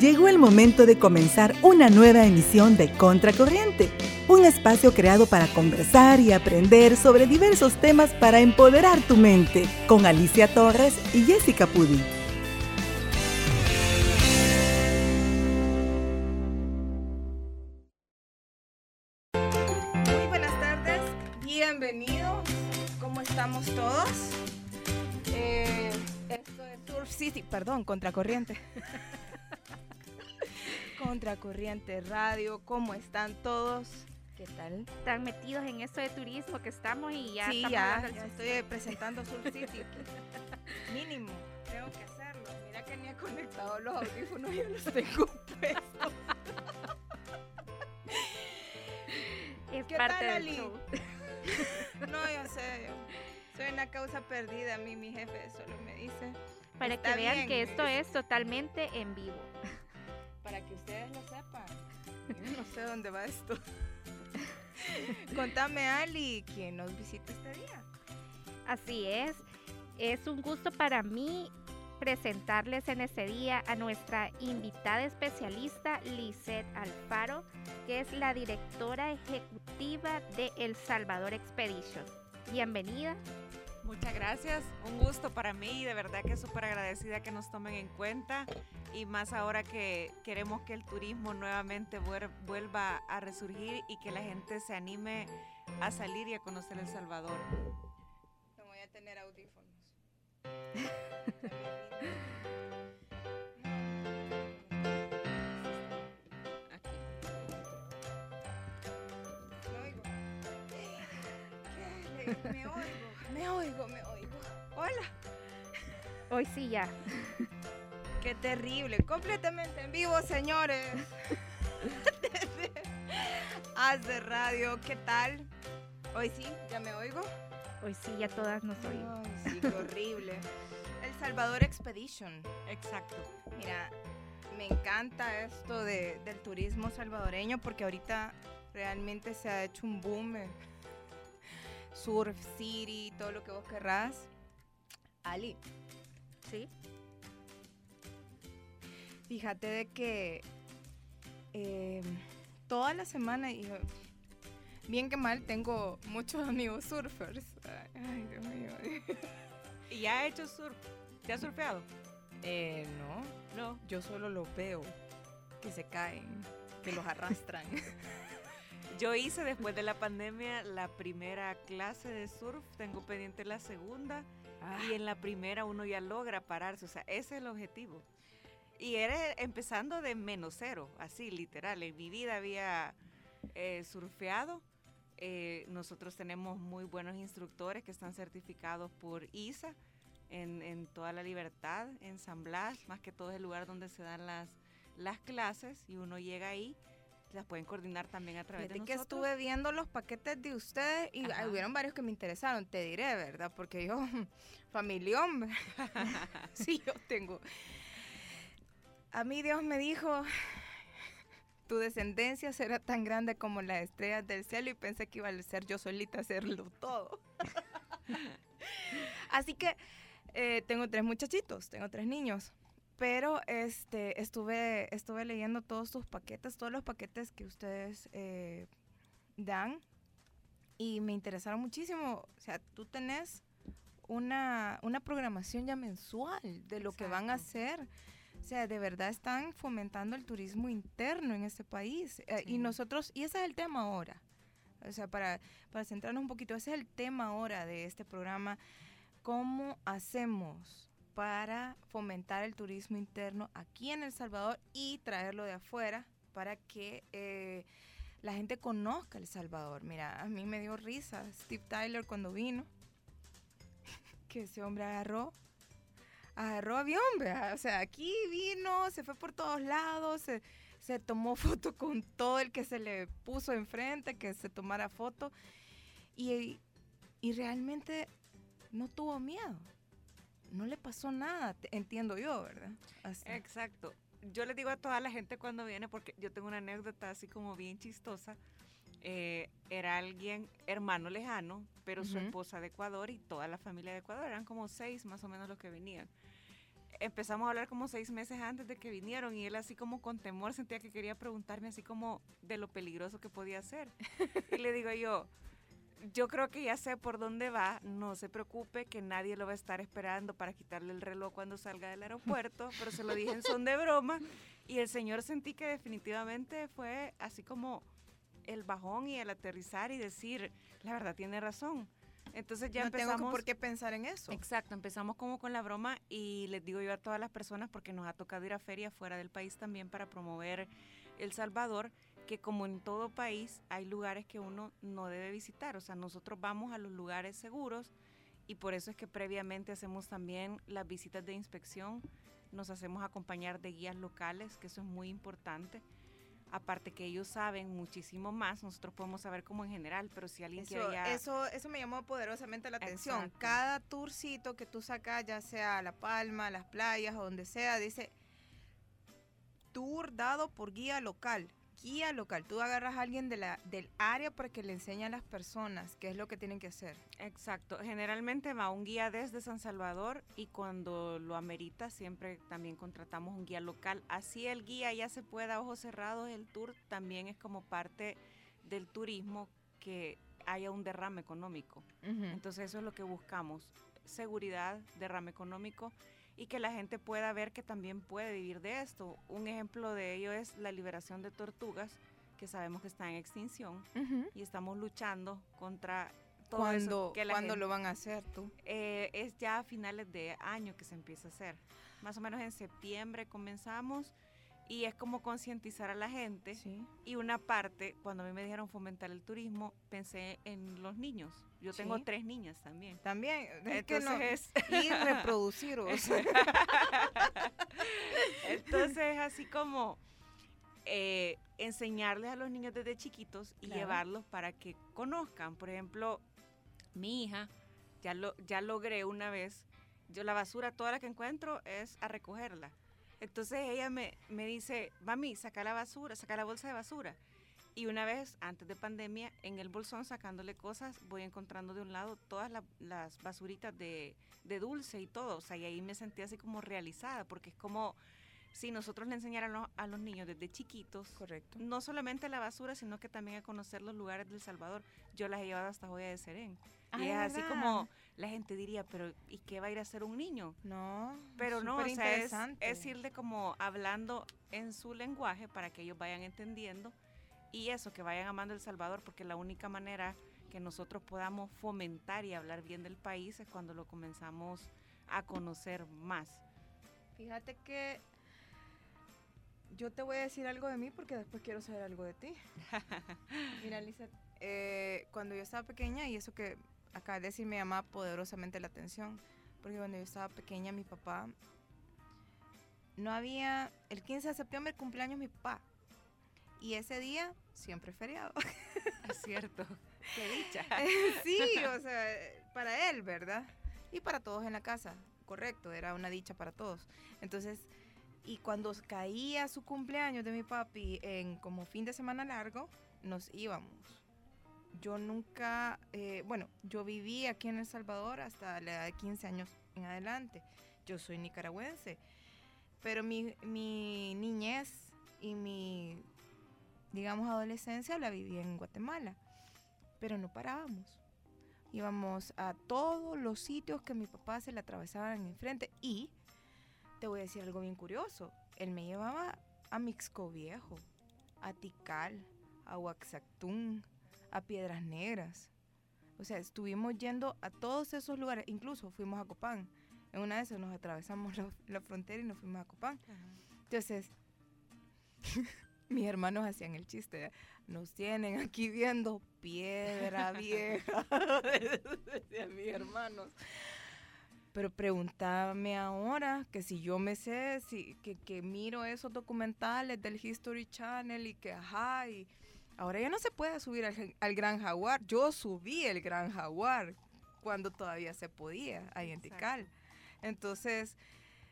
Llegó el momento de comenzar una nueva emisión de Contracorriente, un espacio creado para conversar y aprender sobre diversos temas para empoderar tu mente, con Alicia Torres y Jessica Pudi. Muy buenas tardes, bienvenidos. ¿Cómo estamos todos? Eh, esto es Surf City, perdón, Contracorriente. Contracorriente Radio, ¿cómo están todos? ¿Qué tal? Están metidos en esto de turismo que estamos y ya sí, ya, ya estoy presentando Surf City. Mínimo, tengo que hacerlo. Mira que ni he conectado los audífonos, yo los tengo puestos. es ¿Qué parte tal, del Ali? show. No, yo sé, yo soy una causa perdida. A mí mi jefe solo me dice Para que vean bien, que esto es totalmente en vivo. Para que ustedes lo sepan. Yo no sé dónde va esto. Contame, Ali, ¿quién nos visita este día? Así es. Es un gusto para mí presentarles en este día a nuestra invitada especialista Lisette Alfaro, que es la directora ejecutiva de El Salvador Expedition. Bienvenida. Muchas gracias, un gusto para mí y de verdad que súper agradecida que nos tomen en cuenta y más ahora que queremos que el turismo nuevamente vuelva a resurgir y que la gente se anime a salir y a conocer El Salvador. No voy a tener audífonos. Me oigo. ¿Qué? Me oigo, me oigo, me oigo. Hola. Hoy sí ya. Qué terrible, completamente en vivo, señores. Desde Haz de radio, ¿qué tal? Hoy sí, ya me oigo. Hoy sí ya todas nos oímos. Ay, sí, qué horrible. El Salvador Expedition. Exacto. Mira, me encanta esto de- del turismo salvadoreño porque ahorita realmente se ha hecho un boom. eh. Surf City, todo lo que vos querrás. Ali, ¿Sí? Fíjate de que eh, toda la semana, y bien que mal, tengo muchos amigos surfers. Ay, Dios mío. ¿Y ya ha hecho surf? ¿Te has surfeado? Eh, no, No. yo solo los veo que se caen, que los arrastran. Yo hice después de la pandemia la primera clase de surf, tengo pendiente la segunda y en la primera uno ya logra pararse, o sea, ese es el objetivo. Y era empezando de menos cero, así literal. En mi vida había eh, surfeado. Eh, nosotros tenemos muy buenos instructores que están certificados por ISA en, en toda la libertad, en San Blas, más que todo es el lugar donde se dan las, las clases y uno llega ahí. Las pueden coordinar también a través Fíjate de que nosotros. estuve viendo los paquetes de ustedes y Ajá. hubieron varios que me interesaron, te diré, ¿verdad? Porque yo, familión, sí, yo tengo. A mí Dios me dijo, tu descendencia será tan grande como las estrellas del cielo y pensé que iba a ser yo solita hacerlo todo. Así que eh, tengo tres muchachitos, tengo tres niños. Pero este, estuve, estuve leyendo todos sus paquetes, todos los paquetes que ustedes eh, dan y me interesaron muchísimo. O sea, tú tenés una, una programación ya mensual de lo que van a hacer. O sea, de verdad están fomentando el turismo interno en este país. Eh, Y nosotros, y ese es el tema ahora. O sea, para, para centrarnos un poquito, ese es el tema ahora de este programa. ¿Cómo hacemos para fomentar el turismo interno aquí en El Salvador y traerlo de afuera para que eh, la gente conozca El Salvador? Mira, a mí me dio risa Steve Tyler cuando vino, que ese hombre agarró, agarró avión. O sea, aquí vino, se fue por todos lados, se, se tomó foto con todo el que se le puso enfrente, que se tomara foto, y, y realmente no tuvo miedo. No le pasó nada, entiendo yo, ¿verdad? Así. Exacto. Yo le digo a toda la gente cuando viene, porque yo tengo una anécdota así como bien chistosa. eh, era alguien, hermano lejano, pero su esposa de Ecuador y toda la familia de Ecuador, eran como seis más o menos los que venían. empezamos a hablar como seis meses antes de que vinieron y él así como con temor sentía que quería preguntarme así como de lo peligroso que podía ser. y le digo yo, yo creo que ya sé por dónde va, no se preocupe que nadie lo va a estar esperando para quitarle el reloj cuando salga del aeropuerto, pero se lo dije en son de broma y el señor sentí que definitivamente fue así como el bajón y el aterrizar y decir, la verdad tiene razón. Entonces ya no empezamos. tengo por qué pensar en eso. Exacto, empezamos como con la broma y les digo yo a todas las personas, porque nos ha tocado ir a ferias fuera del país también para promover El Salvador, que como en todo país hay lugares que uno no debe visitar. O sea, nosotros vamos a los lugares seguros y por eso es que previamente hacemos también las visitas de inspección, nos hacemos acompañar de guías locales, que eso es muy importante aparte que ellos saben muchísimo más, nosotros podemos saber como en general, pero si alguien eso, quiere ya... Eso, eso me llamó poderosamente la atención. Exacto. Cada tourcito que tú sacas, ya sea a La Palma, las playas o donde sea, dice tour dado por guía local. Guía local. Tú agarras a alguien de la, del área para que le enseñe a las personas qué es lo que tienen que hacer. Exacto, generalmente va un guía desde San Salvador y cuando lo amerita siempre también contratamos un guía local. Así el guía ya se pueda a ojos cerrados, el tour también es como parte del turismo que haya un derrame económico. Entonces eso es lo que buscamos, seguridad, derrame económico y que la gente pueda ver que también puede vivir de esto. Un ejemplo de ello es la liberación de tortugas, que sabemos que está en extinción Ujú. y estamos luchando contra todo ¿Cuándo, eso. que la ¿cuándo gente- lo van a hacer tú? eh, es ya a finales de año que se empieza a hacer. Más o menos en septiembre comenzamos y es como concientizar a la gente. Sí. Y una parte, cuando a mí me dijeron fomentar el turismo, pensé en los niños. Yo tengo Sí. tres niñas también. También, es que no, Entonces, y reproduciros. Entonces es así como eh, enseñarles a los niños desde chiquitos y Claro. llevarlos para que conozcan. Por ejemplo, mi hija, ya, lo, ya logré una vez, yo la basura, toda la que encuentro es a recogerla. Entonces ella me, me dice, mami, saca la basura, saca la bolsa de basura. Y una vez, antes de pandemia, en el bolsón sacándole cosas, voy encontrando de un lado todas la- las basuritas de, de dulce y todo. O sea, y ahí me sentí así como realizada, porque es como si nosotros le enseñáramos a los niños desde chiquitos, Correcto. no solamente la basura, sino que también a conocer los lugares del Salvador. Yo las he llevado hasta Joya de Serén. Ah, y es ¿de así como la gente diría, pero ¿y qué va a ir a hacer un niño? No, Pero no, o sea, es, es irle como hablando en su lenguaje para que ellos vayan entendiendo y eso, que vayan amando El Salvador, porque la única manera que nosotros podamos fomentar y hablar bien del país es cuando lo comenzamos a conocer más. Fíjate que yo te voy a decir algo de mí porque después quiero saber algo de ti. Mira, Lisa, eh, cuando yo estaba pequeña, y eso que acá de decir me llamaba poderosamente la atención, porque cuando yo estaba pequeña, mi papá, no había, el 15 de septiembre cumpleaños mi papá, y ese día siempre feriado. Es cierto. Qué dicha. sí, o sea, para él, ¿verdad? Y para todos en la casa, correcto, era una dicha para todos. Entonces, y cuando caía su cumpleaños de mi papi en como fin de semana largo, nos íbamos. Yo nunca, eh, bueno, yo viví aquí en El Salvador hasta la edad de 15 años en adelante. Yo soy nicaragüense, pero mi, mi niñez y mi, digamos, adolescencia la viví en Guatemala pero no parábamos. Íbamos a todos los sitios que mi papá se le atravesaban enfrente y te voy a decir algo bien curioso. Él me llevaba a Mixco Viejo, a Tikal, a Huaxactún, a Piedras Negras. O sea, estuvimos yendo a todos esos lugares, incluso fuimos a Copán. En una de esas nos atravesamos la, la frontera y nos fuimos a Copán. Entonces, mis hermanos hacían el chiste, nos tienen aquí viendo piedra vieja, decían mis hermanos. Pero pregúntame ahora que si yo me sé, si, que, que miro esos documentales del History Channel y que ajá, y ahora ya no se puede subir al, al Gran Jaguar. Yo subí el Gran Jaguar cuando todavía se podía, ahí en. Entonces,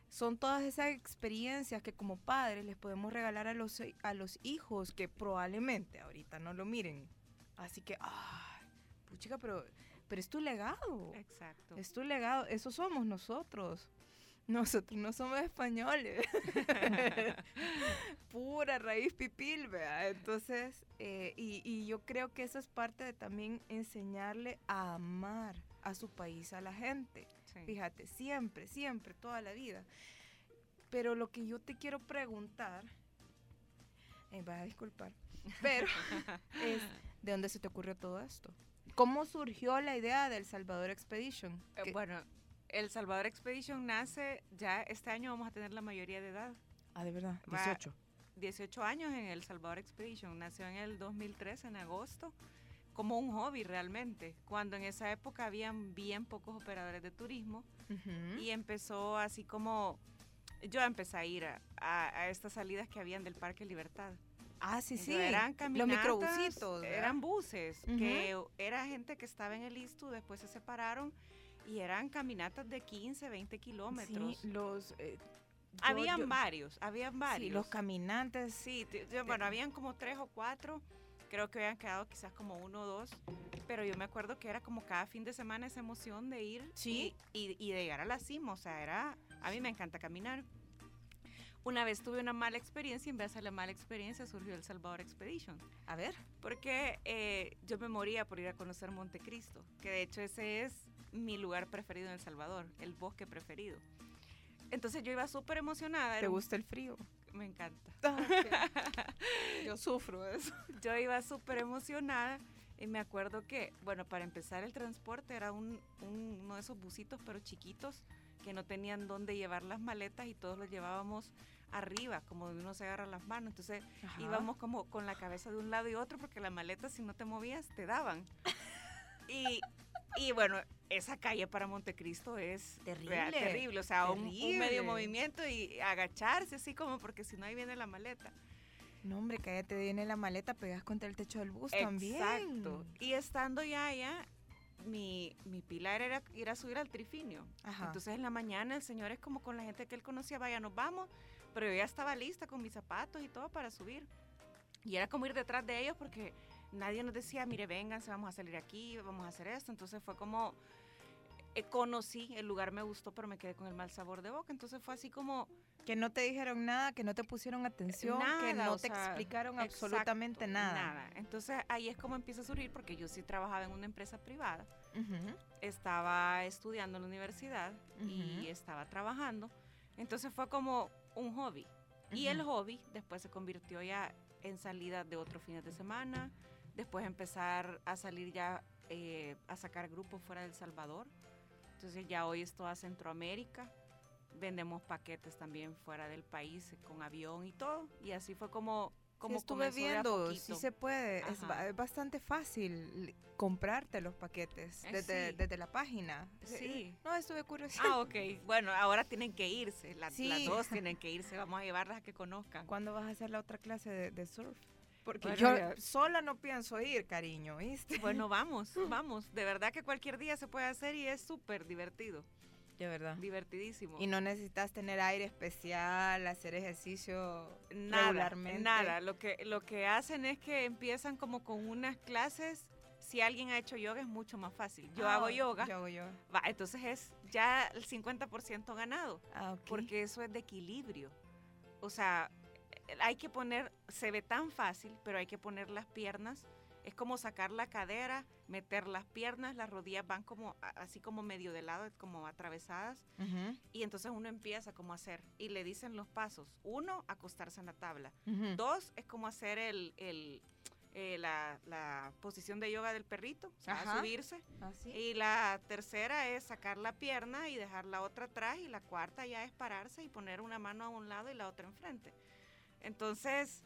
son todas esas experiencias que como padres les podemos regalar a los, a los hijos que probablemente ahorita no lo miren. Así que, ay, puchica, pero, pero es tu legado. Exacto. Es tu legado, eso somos nosotros. Nosotros no somos españoles. Pura raíz pipil, ¿vea? Entonces, eh, y, y yo creo que eso es parte de también enseñarle a amar a su país, a la gente. Sí. Fíjate, siempre, siempre, toda la vida. Pero lo que yo te quiero preguntar, eh, vas a disculpar, pero es, ¿de dónde se te ocurrió todo esto? ¿Cómo surgió la idea del Salvador Expedition? Eh, bueno, el Salvador Expedition nace, ya este año vamos a tener la mayoría de edad. ah, de verdad, va- 18. 18 años en el Salvador Expedition. Nació en el 2003, en agosto, como un hobby realmente. Cuando en esa época habían bien pocos operadores de turismo Ujú. y empezó así como... Yo empecé a ir a, a- a estas salidas que habían del Parque Libertad. ah, sí, sí. Eran Los caminatas, microbusitos. ¿verdad? Eran buses, que era gente que estaba en el ISTU, después se separaron y eran caminatas de 15, 20 kilómetros. Sí, los... eh, yo- habían yo- varios, habían sí, varios. los caminantes. Sí, bueno, habían como tres o cuatro. Creo que habían quedado quizás como uno o dos. Pero yo me acuerdo que era como cada fin de semana esa emoción de ir Sí. y, y- y de llegar a la cima. O sea, era. A mí me encanta caminar. Una vez tuve una mala experiencia y en vez de la mala experiencia surgió el Salvador Expedition. A ver. Porque eh, yo me moría por ir a conocer Montecristo, que de hecho ese es mi lugar preferido en El Salvador, el bosque preferido. Entonces yo iba súper emocionada. ¿Te gusta el frío? Me encanta. Yo sufro eso. Yo iba súper emocionada y me acuerdo que, bueno, para empezar el transporte era un, un- uno de esos busitos pero chiquitos que no tenían dónde llevar las maletas y todos los llevábamos arriba, como uno se agarra las manos. Entonces íbamos como con la cabeza de un lado y otro porque las maletas si no te movías te daban. Y, y bueno, esa calle para Montecristo es Terrible, terrible. O sea, un- un, terrible. medio movimiento y agacharse así como porque si no ahí viene la maleta. No, hombre, que te viene la maleta, pegas contra el techo del bus también. Exacto. Y estando ya allá, mi, mi pilar era ir a subir al trifinio. Ajá. Entonces en la mañana el señor es como con la gente que él conocía, vaya, nos vamos. Pero yo ya estaba lista con mis zapatos y todo para subir. Y era como ir detrás de ellos porque nadie nos decía, mire, vénganse, vamos a salir aquí, vamos a hacer esto. Entonces fue como, eh, conocí, el lugar me gustó, pero me quedé con el mal sabor de boca. Entonces fue así como, que no te dijeron nada, que no te pusieron atención, que Nada, no o te sea, explicaron absolutamente nada. Nada. Entonces ahí es como empieza a surgir porque yo sí trabajaba en una empresa privada. Estaba estudiando en la universidad y estaba trabajando. Entonces fue como un hobby. Y el hobby después se convirtió ya en salida de otros fines de semana. Después empezar a salir ya eh, a sacar grupos fuera del Salvador. Entonces ya hoy es toda Centroamérica. Vendemos paquetes también fuera del país eh, con avión y todo. Y así fue como, Sí, como estuve de viendo, sí se puede, es, bastante fácil comprarte los paquetes Eh, desde, sí. desde la página. Sí. No, estuve curiosa. Ah, ok. Bueno, ahora tienen que irse. Las, Sí. las dos tienen que irse. Vamos a llevarlas a que conozcan. ¿Cuándo vas a hacer la otra clase de, de surf? Porque Bueno, yo sola no pienso ir, cariño, ¿viste? Bueno, vamos, vamos. De verdad que cualquier día se puede hacer y es súper divertido. De verdad. Divertidísimo. Y no necesitas tener aire especial, hacer ejercicio nada, regularmente. nada. Lo que, lo que hacen es que empiezan como con unas clases. Si alguien ha hecho yoga es mucho más fácil. Yo Ah, hago yoga. Yo hago yoga. Va, entonces es ya el 50% ganado. Ah. Porque eso es de equilibrio. O sea, hay que poner, se ve tan fácil, pero hay que poner las piernas. Es como sacar la cadera, meter las piernas, las rodillas van como así como medio de lado, como atravesadas. Y entonces uno empieza como a hacer. Y le dicen los pasos. Uno, acostarse en la tabla. Dos, es como hacer el, el, eh, la, la posición de yoga del perrito, o sea, Ajá. subirse. Así. Y la tercera es sacar la pierna y dejar la otra atrás. Y la cuarta ya es pararse y poner una mano a un lado y la otra enfrente. Entonces,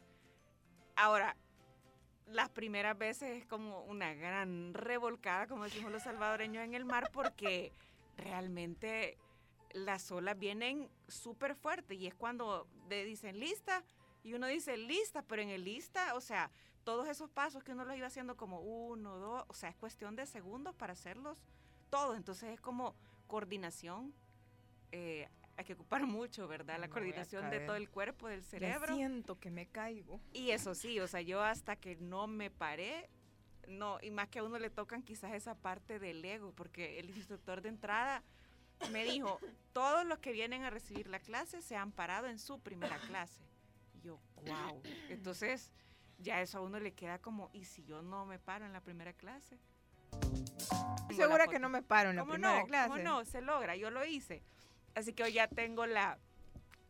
ahora, las primeras veces es como una gran revolcada, como decimos los salvadoreños, en el mar, porque realmente las olas vienen súper fuertes. Y es cuando le dicen lista y uno dice lista, pero en el lista, o sea, todos esos pasos que uno los iba haciendo como uno, dos, o sea, es cuestión de segundos para hacerlos todos. Entonces es como coordinación. eh, hay que ocupar mucho, ¿verdad? La Me coordinación de todo el cuerpo, del Ya cerebro. siento que me caigo. Y eso sí, o sea, yo hasta que no me paré, no, y más que a uno le tocan quizás esa parte del ego, porque el instructor de entrada me dijo, todos los que vienen a recibir la clase se han parado en su primera clase. Y yo, wow. Entonces, ya eso a uno le queda como, ¿y si yo no me paro en la primera clase? Segura que no me paro en la ¿Cómo primera no? clase. ¿Cómo no? Se logra, yo lo hice. Así que hoy ya tengo la,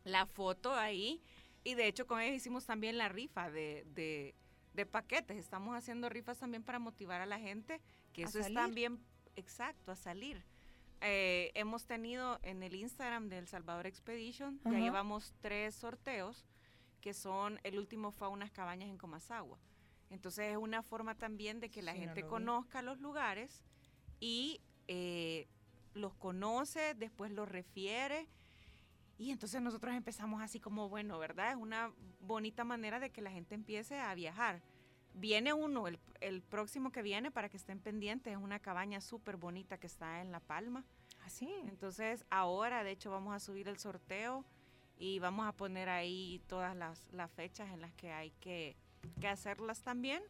la foto ahí. Y de hecho con ellos hicimos también la rifa de, de, de paquetes. Estamos haciendo rifas también para motivar a la gente, que ¿A eso es también exacto, a salir. Eh, hemos tenido en el Instagram del Salvador Expedition, ya llevamos tres sorteos, que son, el último fue a unas cabañas en Comasagua. Entonces es una forma también de que la Sí, no gente vi. conozca los lugares y eh, los conoce, después los refiere. Y entonces nosotros empezamos así como, bueno, ¿verdad? Es una bonita manera de que la gente empiece a viajar. Viene uno, el, el próximo que viene, para que estén pendientes, es una cabaña súper bonita que está en La Palma. Así. Entonces ahora, de hecho, vamos a subir el sorteo y vamos a poner ahí todas las, las fechas en las que hay que, que hacerlas también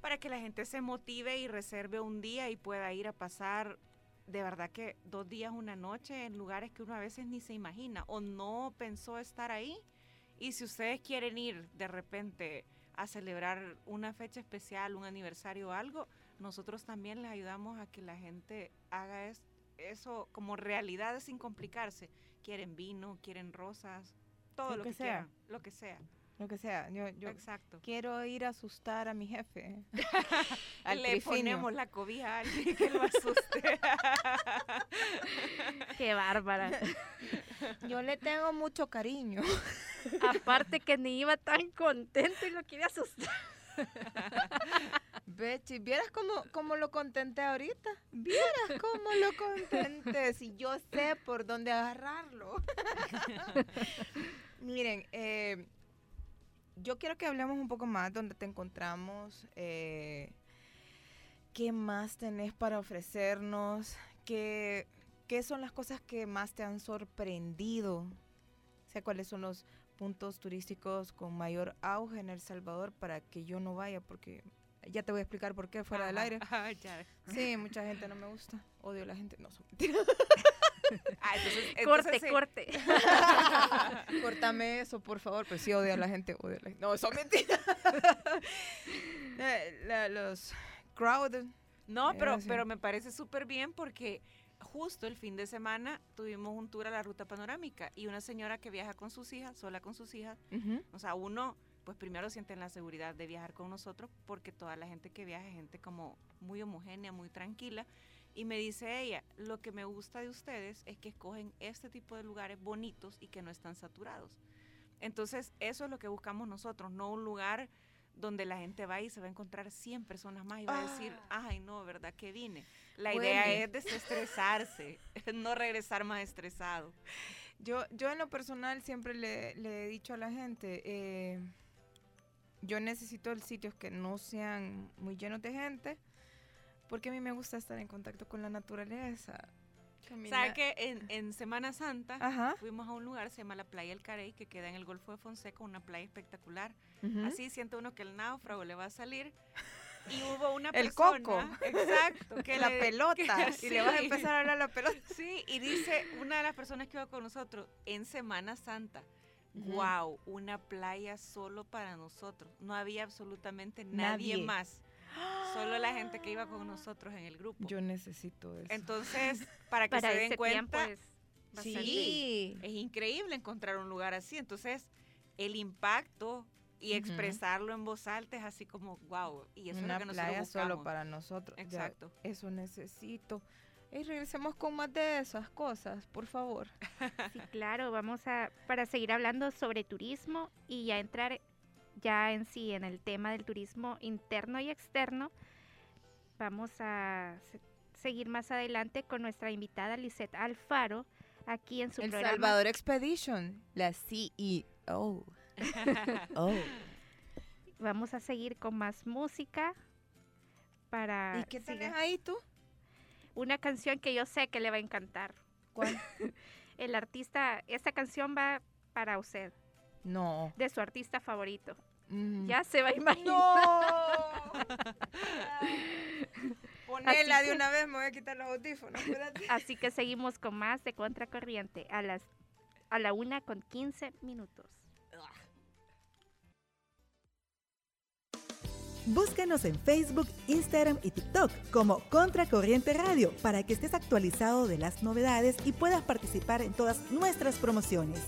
para que la gente se motive y reserve un día y pueda ir a pasar de verdad que dos días, una noche en lugares que uno a veces ni se imagina o no pensó estar ahí. Y si ustedes quieren ir de repente a celebrar una fecha especial, un aniversario o algo, nosotros también les ayudamos a que la gente haga es- eso como realidad sin complicarse. Quieren vino, quieren rosas, todo Lo lo, que que, sea. quieran, lo que sea. Lo que sea. Yo, yo Exacto. quiero ir a asustar a mi jefe. Al Le trifinio. ponemos la cobija a alguien que lo asuste. Qué bárbara. Yo le tengo mucho cariño. Aparte que ni iba tan contento y lo quiere asustar. Bechi, ¿vieras cómo, cómo lo contenté ahorita? ¿Vieras cómo lo contenté? Si yo sé por dónde agarrarlo. Miren, eh, yo quiero que hablemos un poco más dónde te encontramos. eh, ¿Qué más tenés para ofrecernos? ¿Qué, ¿Qué son las cosas que más te han sorprendido? O sea, ¿cuáles son los puntos turísticos con mayor auge en El Salvador para que yo no vaya? Porque ya te voy a explicar por qué fuera del aire. ajá, ya. Sí, mucha gente no me gusta. Odio a la gente. No, son mentiras. Ah, entonces- corte, entonces sí. corte. Córtame eso, por favor. Pues sí, odio a la gente. Odio a la gente. No, son mentiras. La- los crowd. No, Eh, pero, pero me parece súper bien porque justo el fin de semana tuvimos un tour a la ruta panorámica y una señora que viaja con sus hijas, sola con sus hijas, Ujú. o sea, uno pues primero sienten la seguridad de viajar con nosotros porque toda la gente que viaja es gente como muy homogénea, muy tranquila. Y me dice ella, lo que me gusta de ustedes es que escogen este tipo de lugares bonitos y que no están saturados. Entonces, eso es lo que buscamos nosotros, no un lugar donde la gente va y se va a encontrar 100 personas más y va a decir, ay, no, ¿verdad que vine? La idea Huele. es desestresarse, no regresar más estresado. Yo, yo en lo personal siempre le, le he dicho a la gente, eh, yo necesito sitios que no sean muy llenos de gente, porque a mí me gusta estar en contacto con la naturaleza. ¿Sabes que en, en Semana Santa Ajá. fuimos a un lugar, se llama la Playa El Carey, que queda en el Golfo de Fonseca, una playa espectacular. ujú. Así siente uno que el náufrago le va a salir. Y hubo una El persona, coco. exacto, que la le- pelota. que- y le vas a sí. empezar a hablar la pelota. Sí, y dice una de las personas que iba con nosotros en Semana Santa, Ujú. wow, una playa solo para nosotros. No había absolutamente nadie, Nadie. más. Solo la gente que iba con nosotros en el grupo. Yo necesito eso. Entonces, para que Para se den cuenta, es sí. es increíble encontrar un lugar así. Entonces, el impacto y expresarlo en voz alta es así como, wow. Y eso Una es lo que nosotros playa buscamos. solo para nosotros. Ya, Exacto. eso necesito. Y regresemos con más de esas cosas, por favor. Sí, claro, vamos a, para seguir hablando sobre turismo y ya entrar ya en sí en el tema del turismo interno y externo, vamos a se- seguir más adelante con nuestra invitada Lisette Alfaro, aquí en su El programa. Salvador Expedition, la CEO. Oh. Vamos a seguir con más música para ¿Y qué tenés ahí tú? una canción que yo sé que le va a encantar. ¿Cuál? El artista, esta canción va para usted, No. de su artista favorito. Mm. Ya se va a imaginar. No. Ponela de una vez, me voy a quitar los audífonos. Así que seguimos con más de Contracorriente a las a la una con 15 minutos. Búscanos en Facebook, Instagram y TikTok como Contracorriente Radio para que estés actualizado de las novedades y puedas participar en todas nuestras promociones.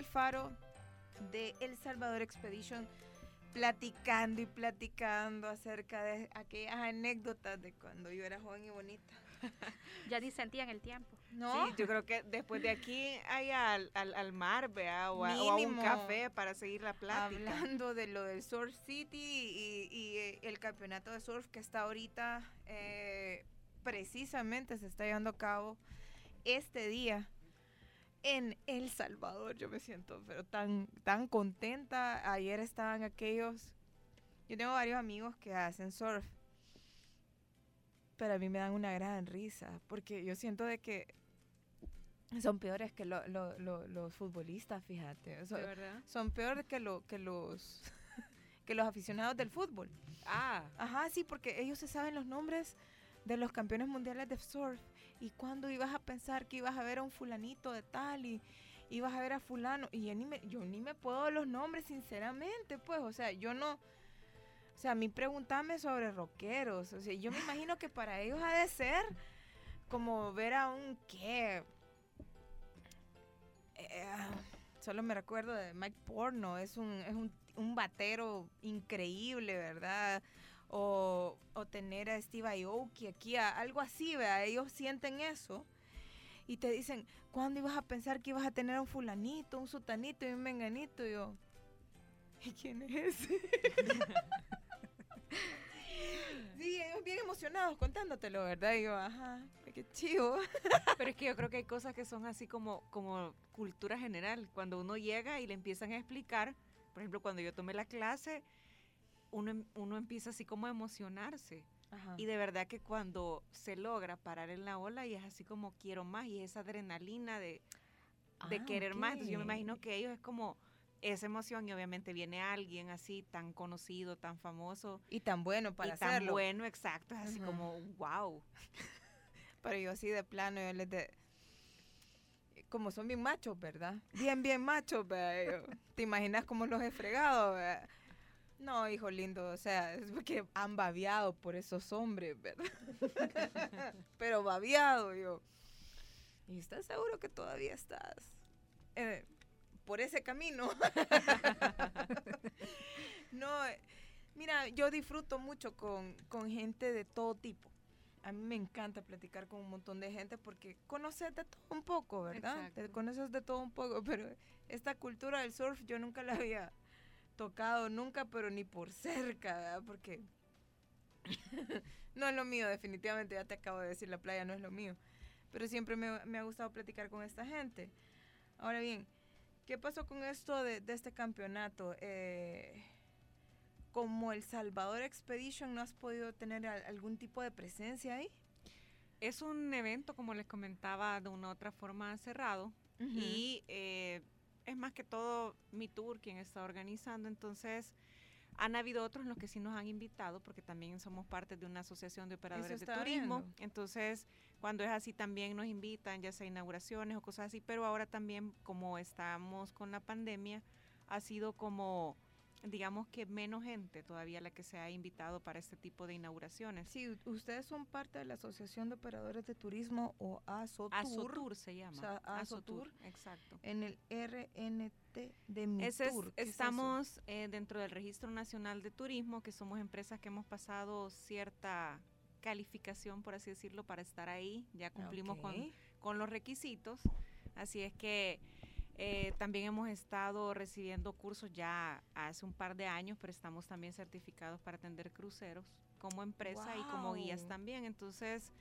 Alfaro de El Salvador Expedition platicando y platicando acerca de aquellas anécdotas de cuando yo era joven y bonita. ya ni sentían el tiempo. ¿No? Sí, yo creo que después de aquí hay al, al, mar, ¿vea? O, a, un café para seguir la plática. Hablando de lo del Surf City y, eh, el campeonato de surf que está ahorita, eh, precisamente se está llevando a cabo este día en El Salvador. Yo me siento pero tan, tan contenta. Ayer estaban aquellos... Yo tengo varios amigos que hacen surf. Pero a mí me dan una gran risa. Porque yo siento de que son peores que los futbolistas, fíjate. Son? Son peores que, lo, que los... que los aficionados del fútbol. Ah. Ajá, sí, porque ellos se saben los nombres de los campeones mundiales de surf y cuando ibas a pensar que ibas a ver a un fulanito de tal y ibas a ver a fulano y yo ni me, ni me puedo los nombres sinceramente pues o sea yo no o sea a mí pregúntame sobre rockeros o sea yo me imagino que para ellos ha de ser como ver a un qué eh, solo me recuerdo de Mike Porno es un es un, un batero increíble verdad o, tener a Steve Aoki aquí, algo así, ¿verdad? Ellos sienten eso y te dicen, ¿cuándo ibas a pensar que ibas a tener un fulanito, un sutanito y un menganito? Y yo, ¿y quién es ese? sí, ellos bien emocionados contándotelo, ¿verdad? Y yo, ajá, qué chivo. Pero es que yo creo que hay cosas que son así como, como cultura general. Cuando uno llega y le empiezan a explicar, por ejemplo, cuando yo tomé la clase, uno, em, uno empieza así como a emocionarse. Y de verdad que cuando se logra parar en la ola y es así como quiero más y esa adrenalina de, de ah, querer más. Entonces yo me imagino que ellos es como esa emoción y obviamente viene alguien así tan conocido, tan famoso. Y tan bueno para y tan bueno, exacto. Es así como, wow. Pero yo así de plano, yo les de... Como son bien machos, ¿verdad? Bien, bien machos, ¿verdad? ¿Te imaginas cómo los he fregado, ¿verdad? No, hijo lindo, o sea, es porque han babiado por esos hombres, ¿verdad? Pero babiado, yo. ¿Y estás seguro que todavía estás eh, por ese camino? no, eh, mira, yo disfruto mucho con, con, gente de todo tipo. A mí me encanta platicar con un montón de gente porque conoces de todo un poco, ¿verdad? Te conoces de todo un poco, pero esta cultura del surf yo nunca la había tocado nunca, pero ni por cerca, ¿verdad? Porque no es lo mío, definitivamente, ya te acabo de decir, la playa no es lo mío. Pero siempre me, me ha gustado platicar con esta gente. Ahora bien, ¿qué pasó con esto de, de este campeonato? Eh, como El Salvador Expedition, ¿no has podido tener algún tipo de presencia ahí? Es un evento, como les comentaba, de una otra forma cerrado. Y eh, es más que todo mi tour quien está organizando, entonces han habido otros en los que sí nos han invitado, porque también somos parte de una asociación de operadores de turismo. Entonces, cuando es así, también nos invitan, ya sea inauguraciones o cosas así, pero ahora también, como estamos con la pandemia, ha sido como digamos que menos gente todavía la que se ha invitado para este tipo de inauguraciones. Sí, ustedes son parte de la Asociación de Operadores de Turismo o ASOTUR. ASOTUR se llama. O sea, ASOTUR, exacto. En el RNT de MITUR. estamos eh, dentro del Registro Nacional de Turismo, que somos empresas que hemos pasado cierta calificación, por así decirlo, para estar ahí. Ya cumplimos con, con los requisitos. Así es que eh, también hemos estado recibiendo cursos ya hace un par de años, pero estamos también certificados para atender cruceros como empresa y como guías también. Entonces,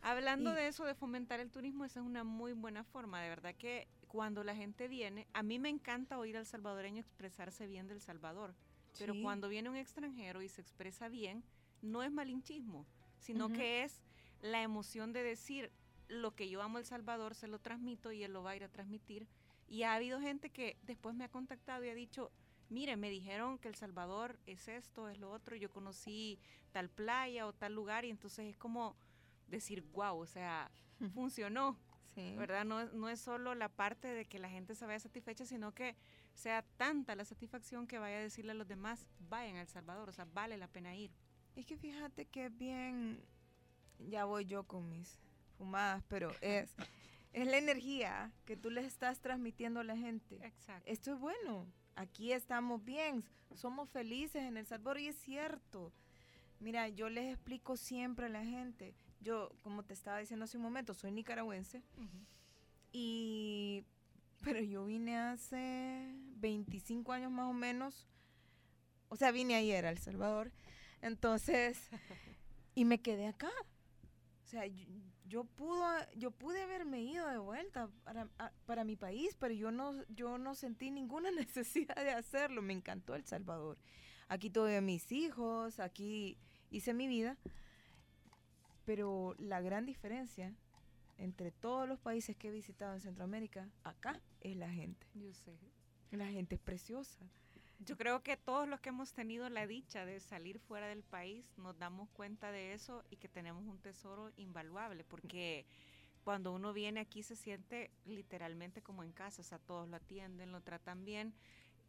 hablando de eso, de fomentar el turismo, esa es una muy buena forma. De verdad que cuando la gente viene, a mí me encanta oír al salvadoreño expresarse bien del Salvador, pero cuando viene un extranjero y se expresa bien, no es malinchismo, sino que es la emoción de decir, lo que yo amo El Salvador se lo transmito y él lo va a ir a transmitir. Y ha habido gente que después me ha contactado y ha dicho, mire, me dijeron que El Salvador es esto, es lo otro, yo conocí tal playa o tal lugar y entonces es como decir, wow, o sea, funcionó, ¿verdad? No, no es solo la parte de que la gente se vaya satisfecha, sino que sea tanta la satisfacción que vaya a decirle a los demás, vayan a El Salvador, o sea, vale la pena ir. Es que fíjate que es bien, ya voy yo con mis fumadas, pero es, es la energía que tú les estás transmitiendo a la gente. Exacto. Esto es bueno, aquí estamos bien, somos felices en El Salvador y es cierto. Mira, yo les explico siempre a la gente, yo, como te estaba diciendo hace un momento, soy nicaragüense y, pero yo vine hace 25 años más o menos, o sea, vine ayer a El Salvador, entonces, y me quedé acá. O sea, yo, pudo, yo pude haberme ido de vuelta para, para mi país, pero yo no, yo no sentí ninguna necesidad de hacerlo. Me encantó El Salvador. Aquí tuve a mis hijos, aquí hice mi vida. Pero la gran diferencia entre todos los países que he visitado en Centroamérica, acá es la gente. Yo sé. La gente es preciosa. Yo creo que todos los que hemos tenido la dicha de salir fuera del país nos damos cuenta de eso y que tenemos un tesoro invaluable, porque cuando uno viene aquí se siente literalmente como en casa, o sea, todos lo atienden, lo tratan bien.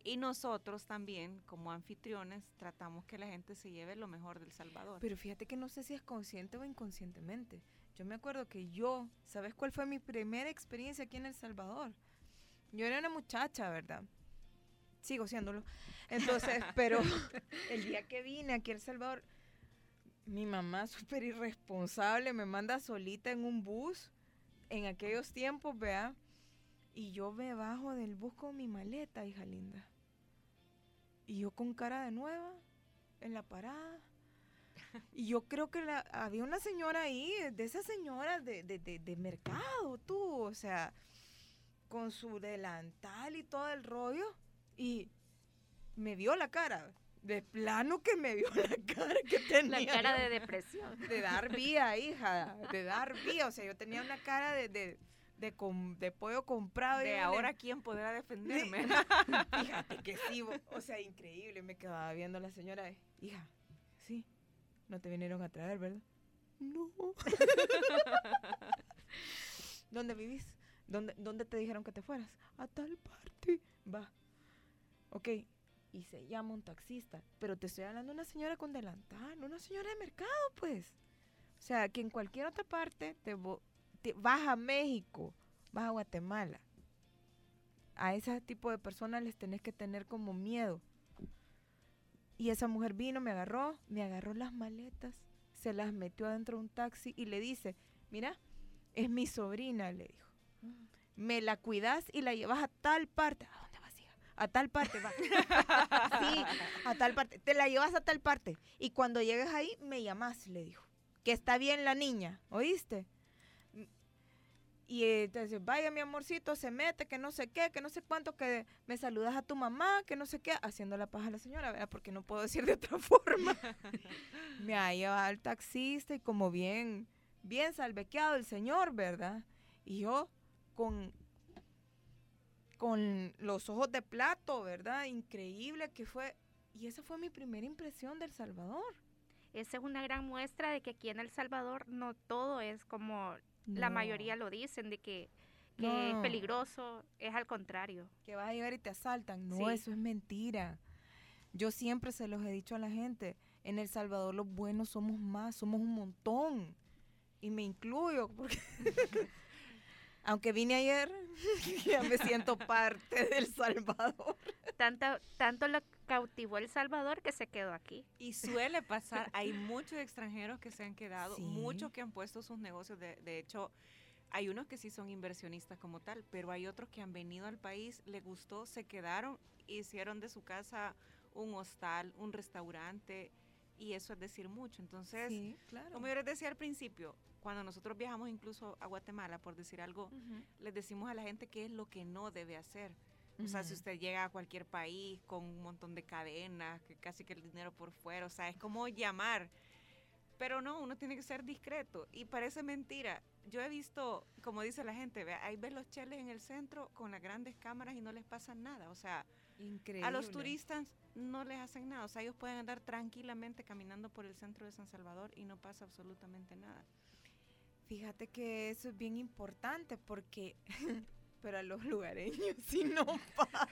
Y nosotros también, como anfitriones, tratamos que la gente se lleve lo mejor del Salvador. Pero fíjate que no sé si es consciente o inconscientemente. Yo me acuerdo que yo, ¿sabes cuál fue mi primera experiencia aquí en El Salvador? Yo era una muchacha, ¿verdad? Sigo siéndolo. Entonces, pero el día que vine aquí a El Salvador, mi mamá súper irresponsable me manda solita en un bus en aquellos tiempos, vea. Y yo me bajo del bus con mi maleta, hija linda. Y yo con cara de nueva, en la parada. Y yo creo que la, había una señora ahí, de esas señoras de, de, de, mercado, tú, o sea, con su delantal y todo el rollo. Y me vio la cara. De plano que me vio la cara que tenía. La cara de depresión. De dar vía, hija. De dar vía. O sea, yo tenía una cara de, de, de, pollo comprado. De ahora, ¿quién podrá defenderme? Fíjate que sí. O sea, increíble. Me quedaba viendo la señora. Hija, sí. No te vinieron a traer, ¿verdad? No. ¿Dónde vivís? ¿Dónde, ¿Dónde te dijeron que te fueras? A tal parte. Va. Ok, y se llama un taxista, pero te estoy hablando de una señora con delantal, una señora de mercado, pues. O sea, que en cualquier otra parte te, vas a México, vas a Guatemala. A ese tipo de personas les tenés que tener como miedo. Y esa mujer vino, me agarró, me agarró las maletas, se las metió adentro de un taxi y le dice, mira, es mi sobrina, le dijo. Mm. Me la cuidas y la llevas a tal parte a tal parte, va. sí, a tal parte. Te la llevas a tal parte. Y cuando llegues ahí, me llamas, le dijo. Que está bien la niña, ¿oíste? Y entonces, vaya mi amorcito, se mete, que no sé qué, que no sé cuánto, que me saludas a tu mamá, que no sé qué, haciendo la paja a la señora, ¿verdad? Porque no puedo decir de otra forma. me ha llevado al taxista y como bien, bien salvequeado el señor, ¿verdad? Y yo con con los ojos de plato, ¿verdad? Increíble que fue. Y esa fue mi primera impresión del Salvador. Esa es una gran muestra de que aquí en El Salvador no todo es como la mayoría lo dicen, de que, es peligroso, es al contrario. Que vas a llegar y te asaltan. No, eso es mentira. Yo siempre se los he dicho a la gente, en El Salvador los buenos somos más, somos un montón. Y me incluyo, porque aunque vine ayer, ya me siento parte del Salvador. Tanto, tanto lo cautivó El Salvador que se quedó aquí. Y suele pasar, hay muchos extranjeros que se han quedado, muchos que han puesto sus negocios, de, de hecho, hay unos que sí son inversionistas como tal, pero hay otros que han venido al país, les gustó, se quedaron, hicieron de su casa un hostal, un restaurante, y eso es decir mucho. Entonces, como yo les decía al principio, cuando nosotros viajamos incluso a Guatemala, por decir algo, les decimos a la gente qué es lo que no debe hacer. O sea, si usted llega a cualquier país con un montón de cadenas, que casi que el dinero por fuera, o sea, es como llamar. pero no, uno tiene que ser discreto. Y parece mentira. Yo he visto, como dice la gente, ve, ahí ves los cheles en el centro con las grandes cámaras y no les pasa nada. O sea, Increíble. a los turistas no les hacen nada. O sea, ellos pueden andar tranquilamente caminando por el centro de San Salvador y no pasa absolutamente nada. Fíjate que eso es bien importante porque, pero a los lugareños sí no pasa.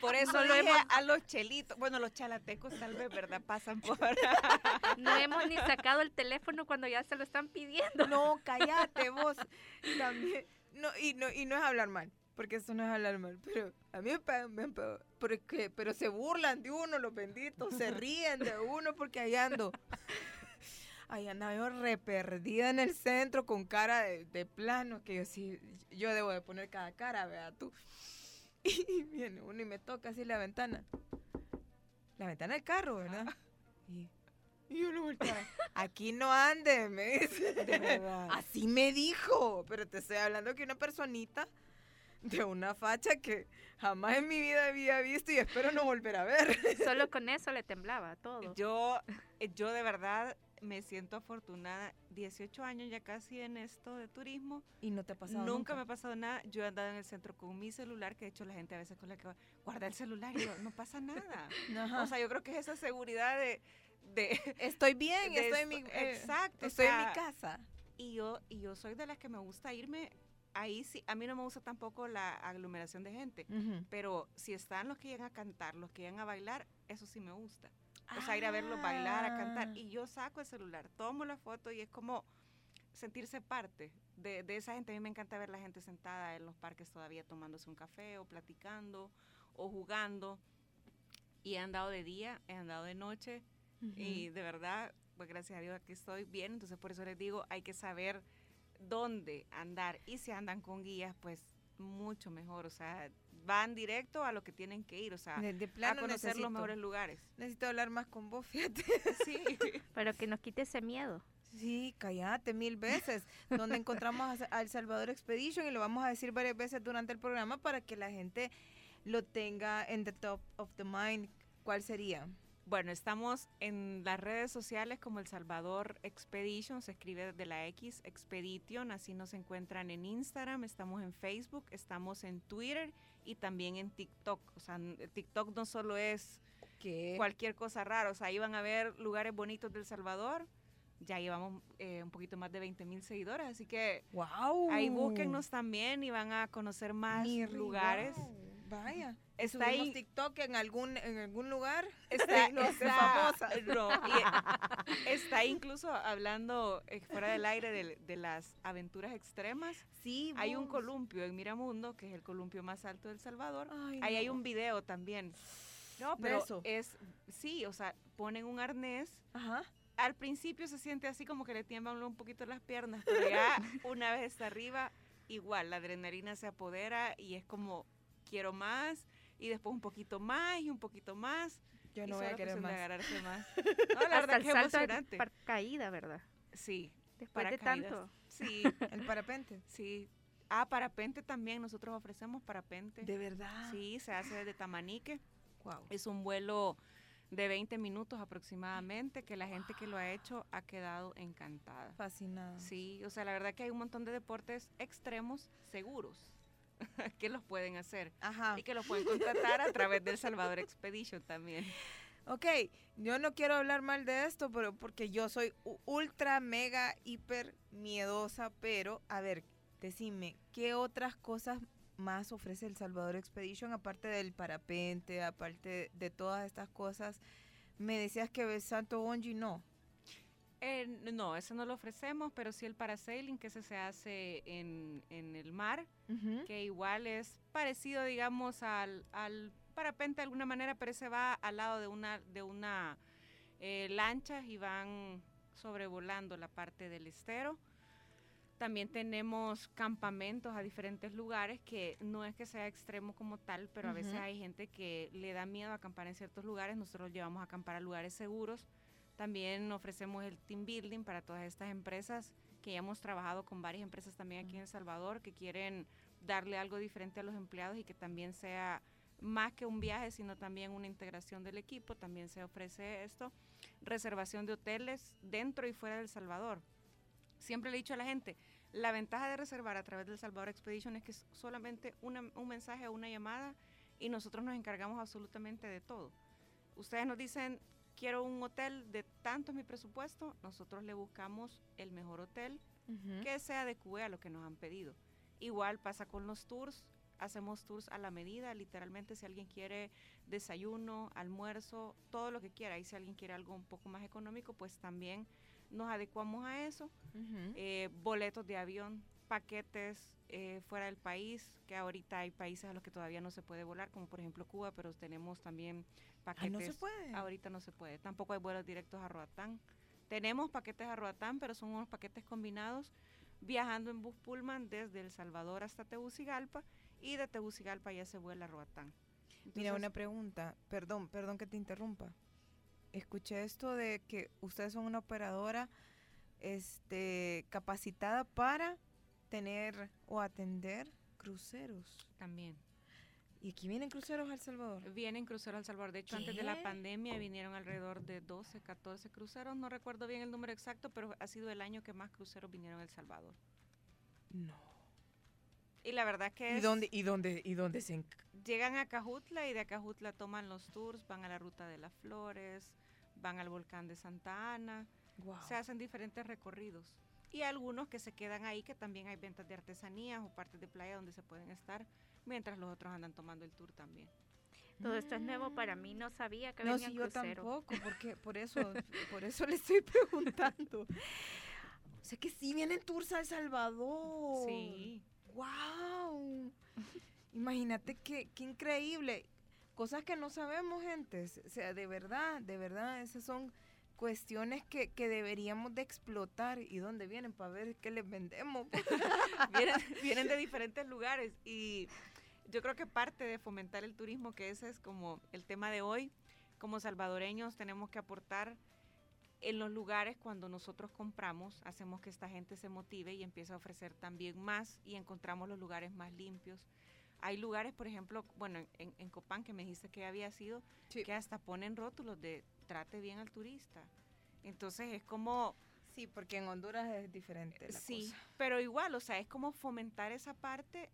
Por eso No lo hemos- a los chelitos, bueno, los chalatecos tal vez, ¿verdad? Pasan por... No hemos ni sacado el teléfono cuando ya se lo están pidiendo. No, cállate vos. También, no, y no, y no es hablar mal, porque eso no es hablar mal, pero a mí me pagan, me pagan, porque, pero se burlan de uno, los benditos, se ríen de uno porque ahí ando. Ahí andaba yo re perdida en el centro con cara de, de plano, que yo sí, yo debo de poner cada cara, vea tú. Y viene uno y me toca así la ventana. La ventana del carro, ¿verdad? Y, y yo lo. Aquí no ande, me dice. De verdad. Así me dijo. Pero te estoy hablando que una personita de una facha que jamás en mi vida había visto y espero no volver a ver. Solo con eso le temblaba todo. Yo, yo de verdad me siento afortunada. 18 años ya casi en esto de turismo. Y no te ha pasado Nunca, me ha pasado nada. Yo he andado en el centro con mi celular, que de hecho la gente a veces con la que va, guarda el celular y yo, no pasa nada. O sea, yo creo que es esa seguridad de... de estoy bien, de estoy en mi, eh, exacto, o estoy en mi casa. y yo, y yo soy de las que me gusta irme ahí sí. A mí no me gusta tampoco la aglomeración de gente. Pero si están los que llegan a cantar, los que llegan a bailar, eso sí me gusta. O sea, ir a verlos bailar, a cantar. Ah. Y yo saco el celular, tomo la foto y es como sentirse parte de, de esa gente. A mí me encanta ver la gente sentada en los parques todavía tomándose un café o platicando o jugando. Y he andado de día, he andado de noche y de verdad, pues gracias a Dios aquí estoy bien. Entonces por eso les digo, hay que saber dónde andar. Y si andan con guías, pues mucho mejor. O sea, van directo a lo que tienen que ir. O sea, de, de a conocer necesito, los mejores lugares. necesito hablar más con vos, fíjate. Sí. Pero que nos quite ese miedo. Sí, cállate mil veces. Donde encontramos a, a El Salvador Expedition y lo vamos a decir varias veces durante el programa para que la gente lo tenga en the top of the mind. ¿Cuál sería? Bueno, estamos en las redes sociales como El Salvador Expedition, se escribe desde la X, Expedition, así nos encuentran en Instagram, estamos en Facebook, estamos en Twitter y también en TikTok. O sea, n- TikTok no solo es ¿Qué? cualquier cosa rara, o sea, ahí van a ver lugares bonitos del Salvador. Ya llevamos eh, un poquito más de 20 mil seguidores, así que ¡Wow! ahí búsquennos también y van a conocer más Mi lugares. Vaya. Está ahí, TikTok en algún, en algún lugar. está, no, está- no, y está incluso hablando eh, fuera del aire de, de las aventuras extremas. Sí, Hay un columpio en Miramundo, que es el columpio más alto del Salvador. Ay, Ahí hay un video también. No, ¿De pero eso? es, sí, o sea, ponen un arnés. Ajá. Al principio se siente así como que le tiemblan un poquito las piernas, pero ya una vez está arriba, igual, la adrenalina se apodera y es como, quiero más, y después un poquito más y un poquito más. Yo no voy a querer de más. agarrarse más. No, la Hasta verdad el que es salto de emocionante. caída, ¿verdad? Sí, Después de tanto. Sí, El parapente. sí. Ah, parapente también, nosotros ofrecemos parapente. De verdad. Sí, se hace desde Tamanique. Wow. Es un vuelo de 20 minutos aproximadamente, que la gente que lo ha hecho ha quedado encantada. Fascinada. Sí, o sea, la verdad que hay un montón de deportes extremos seguros que los pueden hacer Ajá. y que los pueden contratar a través del Salvador Expedition también. Ok, yo no quiero hablar mal de esto, pero porque yo soy ultra, mega, hiper miedosa, pero a ver, decime, ¿qué otras cosas más ofrece el Salvador Expedition aparte del parapente, aparte de todas estas cosas? Me decías que Santo Bonji no. Eh, no, eso no lo ofrecemos, pero sí el parasailing, que ese se hace en, en el mar, que igual es parecido, digamos, al, al parapente de alguna manera, pero ese va al lado de una, de una eh, lancha y van sobrevolando la parte del estero. También tenemos campamentos a diferentes lugares que no es que sea extremo como tal, pero a veces hay gente que le da miedo acampar en ciertos lugares. Nosotros los llevamos a acampar a lugares seguros. También ofrecemos el team building para todas estas empresas que ya hemos trabajado con varias empresas también aquí en El Salvador que quieren darle algo diferente a los empleados y que también sea más que un viaje, sino también una integración del equipo. También se ofrece esto, reservación de hoteles dentro y fuera del Salvador. Siempre le he dicho a la gente, la ventaja de reservar a través del Salvador Expedition es que es solamente un mensaje o una llamada y nosotros nos encargamos absolutamente de todo. Ustedes nos dicen, quiero un hotel de tanto es mi presupuesto, nosotros le buscamos el mejor hotel que se adecue a lo que nos han pedido. Igual pasa con los tours, hacemos tours a la medida, literalmente si alguien quiere desayuno, almuerzo, todo lo que quiera, y si alguien quiere algo un poco más económico, pues también nos adecuamos a eso. Eh, boletos de avión, paquetes eh, fuera del país, que ahorita hay países a los que todavía no se puede volar, como por ejemplo Cuba, pero tenemos también paquetes. no se puede. Ahorita no se puede. Tampoco hay vuelos directos a Roatán. Tenemos paquetes a Roatán, pero son unos paquetes combinados viajando en bus Pullman desde El Salvador hasta Tegucigalpa y de Tegucigalpa ya se vuela a Roatán. Mira, una pregunta, perdón, perdón que te interrumpa. Escuché esto de que ustedes son una operadora este, capacitada para tener o atender cruceros. También. ¿Y aquí vienen cruceros a El Salvador? Vienen cruceros a El Salvador. De hecho, antes de la pandemia vinieron alrededor de 12, 14 cruceros. No recuerdo bien el número exacto, pero ha sido el año que más cruceros vinieron a El Salvador. No. Y la verdad que ¿Y dónde, y dónde, y dónde se Llegan a Cajutla y de Cajutla toman los tours, van a la Ruta de las Flores, van al volcán de Santa Ana. Se hacen diferentes recorridos. Y algunos que se quedan ahí, que también hay ventas de artesanías o partes de playa donde se pueden estar mientras los otros andan tomando el tour también. Todo esto es nuevo para mí, no sabía que no, venía si yo tampoco, porque por eso, por eso le estoy preguntando. O sea que sí vienen tours a El Salvador. Sí. ¡Wow! Imagínate qué, qué increíble. Cosas que no sabemos, gente. O sea, de verdad, de verdad, esas son cuestiones que, que, deberíamos de explotar y dónde vienen para ver qué les vendemos. vienen, vienen, de diferentes lugares y yo creo que parte de fomentar el turismo, que ese es como el tema de hoy, como salvadoreños tenemos que aportar en los lugares cuando nosotros compramos, hacemos que esta gente se motive y empiece a ofrecer también más y encontramos los lugares más limpios. Hay lugares, por ejemplo, bueno, en, en Copán, que me dijiste que había sido, que hasta ponen rótulos de trate bien al turista. Entonces es como... Sí, porque en Honduras es diferente. La sí, pero igual, o sea, es como fomentar esa parte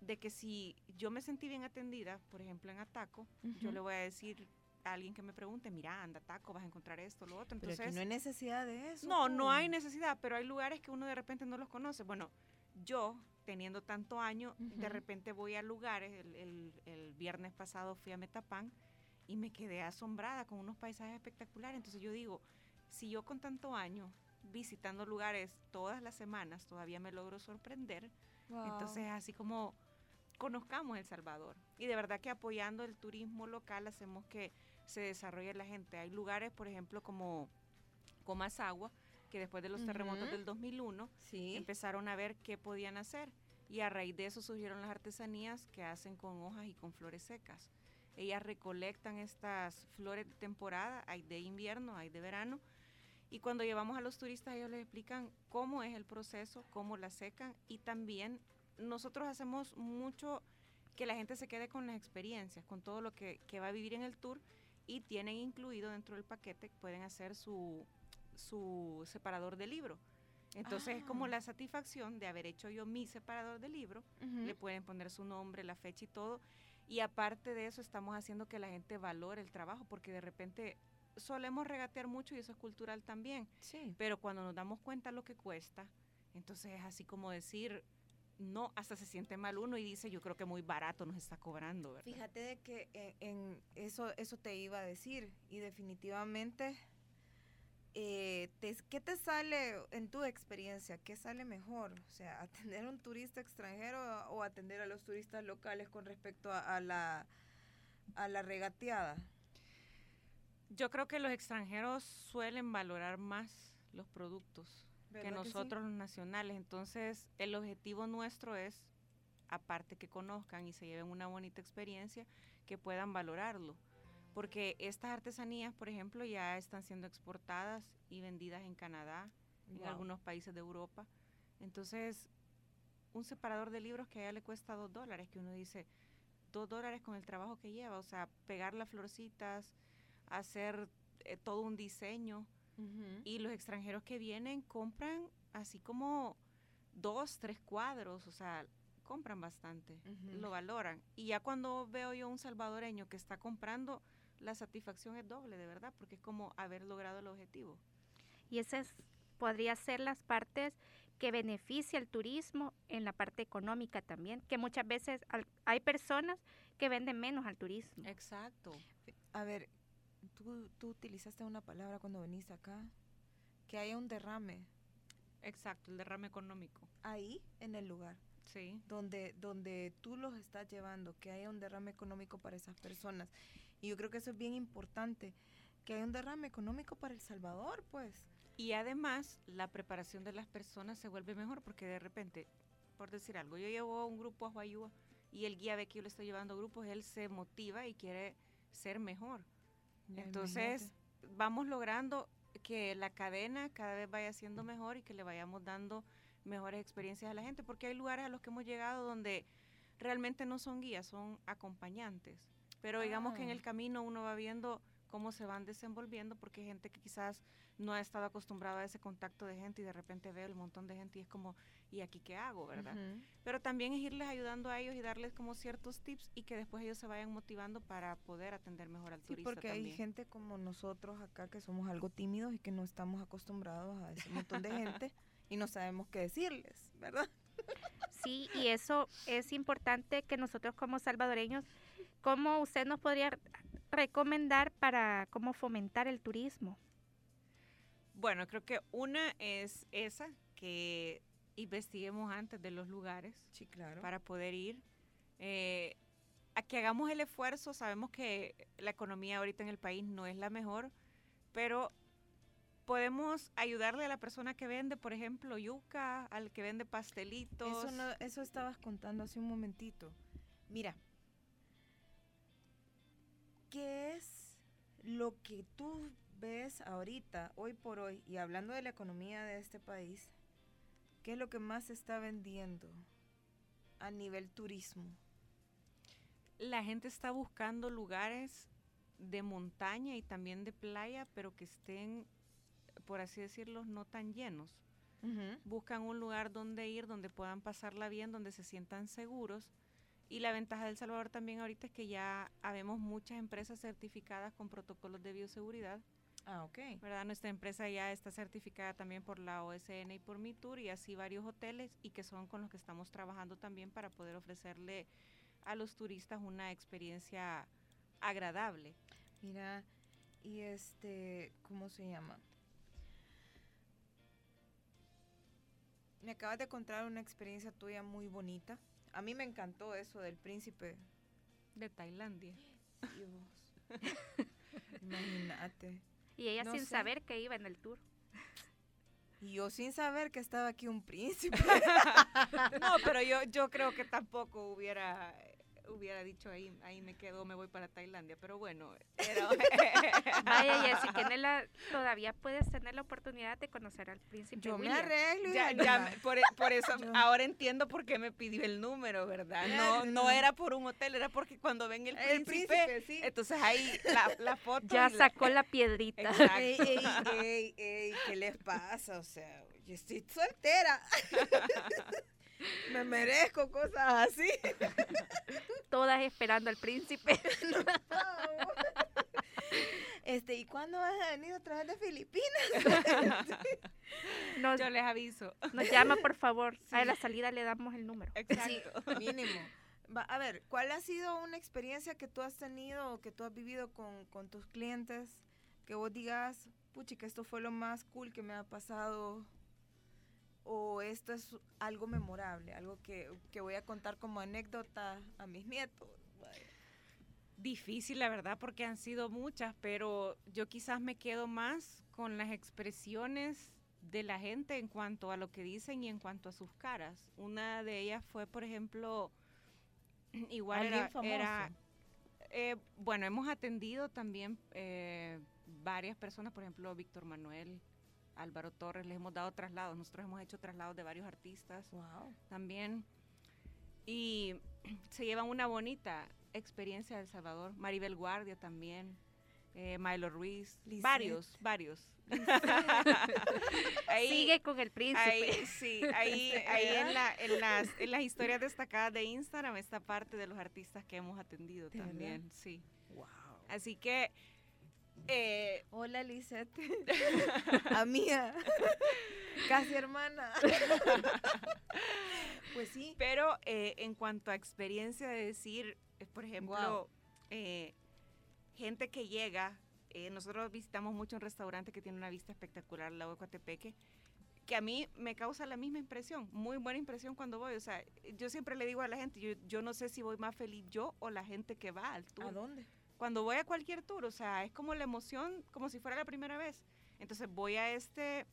de que si yo me sentí bien atendida, por ejemplo en Ataco, yo le voy a decir a alguien que me pregunte, mira, anda Ataco, vas a encontrar esto, lo otro. Entonces, pero no hay necesidad de eso. No, no hay necesidad, pero hay lugares que uno de repente no los conoce. Bueno, yo, teniendo tanto año, de repente voy a lugares, el, el, viernes pasado fui a Metapán y me quedé asombrada con unos paisajes espectaculares. Entonces yo digo, si yo con tanto año visitando lugares todas las semanas todavía me logro sorprender, entonces así como conozcamos El Salvador. Y de verdad que apoyando el turismo local hacemos que se desarrolle la gente. Hay lugares, por ejemplo, como Comasagua, que después de los terremotos del 2001 empezaron a ver qué podían hacer. Y a raíz de eso surgieron las artesanías que hacen con hojas y con flores secas. Ellas recolectan estas flores de temporada, hay de invierno, hay de verano, y cuando llevamos a los turistas ellos les explican cómo es el proceso, cómo la secan, y también nosotros hacemos mucho que la gente se quede con las experiencias, con todo lo que, va a vivir en el tour, y tienen incluido dentro del paquete, pueden hacer su, su separador de libro. Entonces es como ah. la satisfacción de haber hecho yo mi separador de libro, le pueden poner su nombre, la fecha y todo, y aparte de eso, estamos haciendo que la gente valore el trabajo, porque de repente solemos regatear mucho y eso es cultural también. Sí. Pero cuando nos damos cuenta lo que cuesta, entonces es así como decir, no, hasta se siente mal uno y dice, yo creo que muy barato nos está cobrando, ¿verdad? Fíjate de que en, en eso, eso te iba a decir y definitivamente eh, ¿qué te sale en tu experiencia? ¿Qué sale mejor? O sea, atender a un turista extranjero o atender a los turistas locales con respecto a, la, a la regateada. Yo creo que los extranjeros suelen valorar más los productos que nosotros los nacionales. Entonces, el objetivo nuestro es, aparte que conozcan y se lleven una bonita experiencia, que puedan valorarlo porque estas artesanías, por ejemplo, ya están siendo exportadas y vendidas en Canadá, en algunos países de Europa. Entonces, un separador de libros que a ella le cuesta dos dólares, que uno dice, dos dólares con el trabajo que lleva, o sea, pegar las florcitas, hacer eh, todo un diseño. Y los extranjeros que vienen compran así como dos, tres cuadros, o sea, compran bastante, lo valoran. Y ya cuando veo yo un salvadoreño que está comprando, la satisfacción es doble, de verdad, porque es como haber logrado el objetivo. Y esas podría ser las partes que beneficia el turismo en la parte económica también, que muchas veces hay personas que venden menos al turismo. Exacto. A ver, tú, tú utilizaste una palabra cuando venís acá, que haya un derrame. Exacto, el derrame económico. Ahí, en el lugar. Sí. Donde, donde tú los estás llevando, que haya un derrame económico para esas personas. Y yo creo que eso es bien importante, que haya un derrame económico para El Salvador, pues. Y además, la preparación de las personas se vuelve mejor porque de repente, por decir algo, yo llevo un grupo a Huayúa y el guía ve que yo le estoy llevando grupos, él se motiva y quiere ser mejor. Entonces, vamos logrando que la cadena cada vez vaya siendo mejor y que le vayamos dando mejores experiencias a la gente, porque hay lugares a los que hemos llegado donde realmente no son guías, son acompañantes. Pero digamos que en el ah. camino uno va viendo cómo se van desenvolviendo, porque hay gente que quizás no ha estado acostumbrada a ese contacto de gente y de repente ve el montón de gente y es como, ¿y aquí qué hago, verdad? Pero también es irles ayudando a ellos y darles como ciertos tips y que después ellos se vayan motivando para poder atender mejor al sí, porque hay gente como nosotros acá que somos algo tímidos y que no estamos acostumbrados a ese montón de gente y no sabemos qué decirles, ¿verdad? Sí, y eso es importante que nosotros como salvadoreños, ¿cómo usted nos podría recomendar para cómo fomentar el turismo? Bueno, creo que una es esa, que investiguemos antes de los lugares sí, claro. para poder ir. Eh, a que hagamos el esfuerzo, sabemos que la economía ahorita en el país no es la mejor, pero podemos ayudarle a la persona que vende, por ejemplo, yuca, al que vende pastelitos. Eso, eso estabas contando hace un momentito. Mira, ¿qué es lo que tú ves ahorita, hoy por hoy, y hablando de la economía de este país, qué es lo que más se está vendiendo a nivel turismo? La gente está buscando lugares de montaña y también de playa, pero que estén, por así decirlo, no tan llenos. Buscan un lugar donde ir, donde puedan pasarla bien, donde se sientan seguros y la ventaja del Salvador también ahorita es que ya habemos muchas empresas certificadas con protocolos de bioseguridad. Ah, ok. ¿Verdad? Nuestra empresa ya está certificada también por la OSN y por MITUR y así varios hoteles y que son con los que estamos trabajando también para poder ofrecerle a los turistas una experiencia agradable. Mira, y este, ¿cómo se llama? Me acabas de contar una experiencia tuya muy bonita a mí me encantó eso del príncipe. De Tailandia. Imagínate. Y ella sin saber que iba en el tour. Y yo sin saber que estaba aquí un príncipe. no, pero yo, yo creo que tampoco hubiera hubiera dicho ahí, ahí me quedo, me voy para Tailandia, pero bueno. Vaya, Jessy, Kenela, todavía puedes tener la oportunidad de conocer al príncipe Yo me arreglo. Ya, por, eso, ahora entiendo por qué me pidió el número, ¿verdad? No, no era por un hotel, era porque cuando ven el príncipe, entonces ahí la, la foto. Ya sacó la, piedrita. Ey, ey, ey, ¿qué les pasa? O sea, yo estoy soltera. me merezco cosas así. Todas esperando al príncipe. Este, ¿y cuándo vas a venir otra vez de Filipinas? Yo les aviso. Nos llama, por favor. A la salida le damos el número. Exacto. mínimo. a ver, ¿cuál ha sido una experiencia que tú has tenido o que tú has vivido con, con tus clientes? Que vos digas, puchi, que esto fue lo más cool que me ha pasado o esto es algo memorable, algo que, voy a contar como anécdota a mis nietos. Difícil, la verdad, porque han sido muchas, pero yo quizás me quedo más con las expresiones de la gente en cuanto a lo que dicen y en cuanto a sus caras. Una de ellas fue, por ejemplo, igual era, eh, bueno, hemos atendido también eh, varias personas, por ejemplo, Víctor Manuel Álvaro Torres, les hemos dado traslados. Nosotros hemos hecho traslados de varios artistas también. Y se llevan una bonita. experiencia de El Salvador. Maribel Guardia también. Eh, Milo Ruiz, varios, varios. Sigue con el príncipe. Ahí, sí, ahí, ahí en, la, en, las, en las historias destacadas de Instagram está parte de los artistas que hemos atendido también, sí. Wow. Así que eh, Hola, Lisette. Amiga. Casi hermana. pues sí. Pero eh, en cuanto a experiencia de decir, eh, por ejemplo, gente que llega, nosotros visitamos mucho un restaurante que tiene una vista espectacular lago de Coatepeque, que a mí me causa la misma impresión, muy buena impresión cuando voy. O sea, yo siempre le digo a la gente, yo, yo no sé si voy más feliz yo o la gente que va al tour. ¿A dónde? Cuando voy a cualquier tour, o sea, es como la emoción, como si fuera la primera vez. Entonces voy a este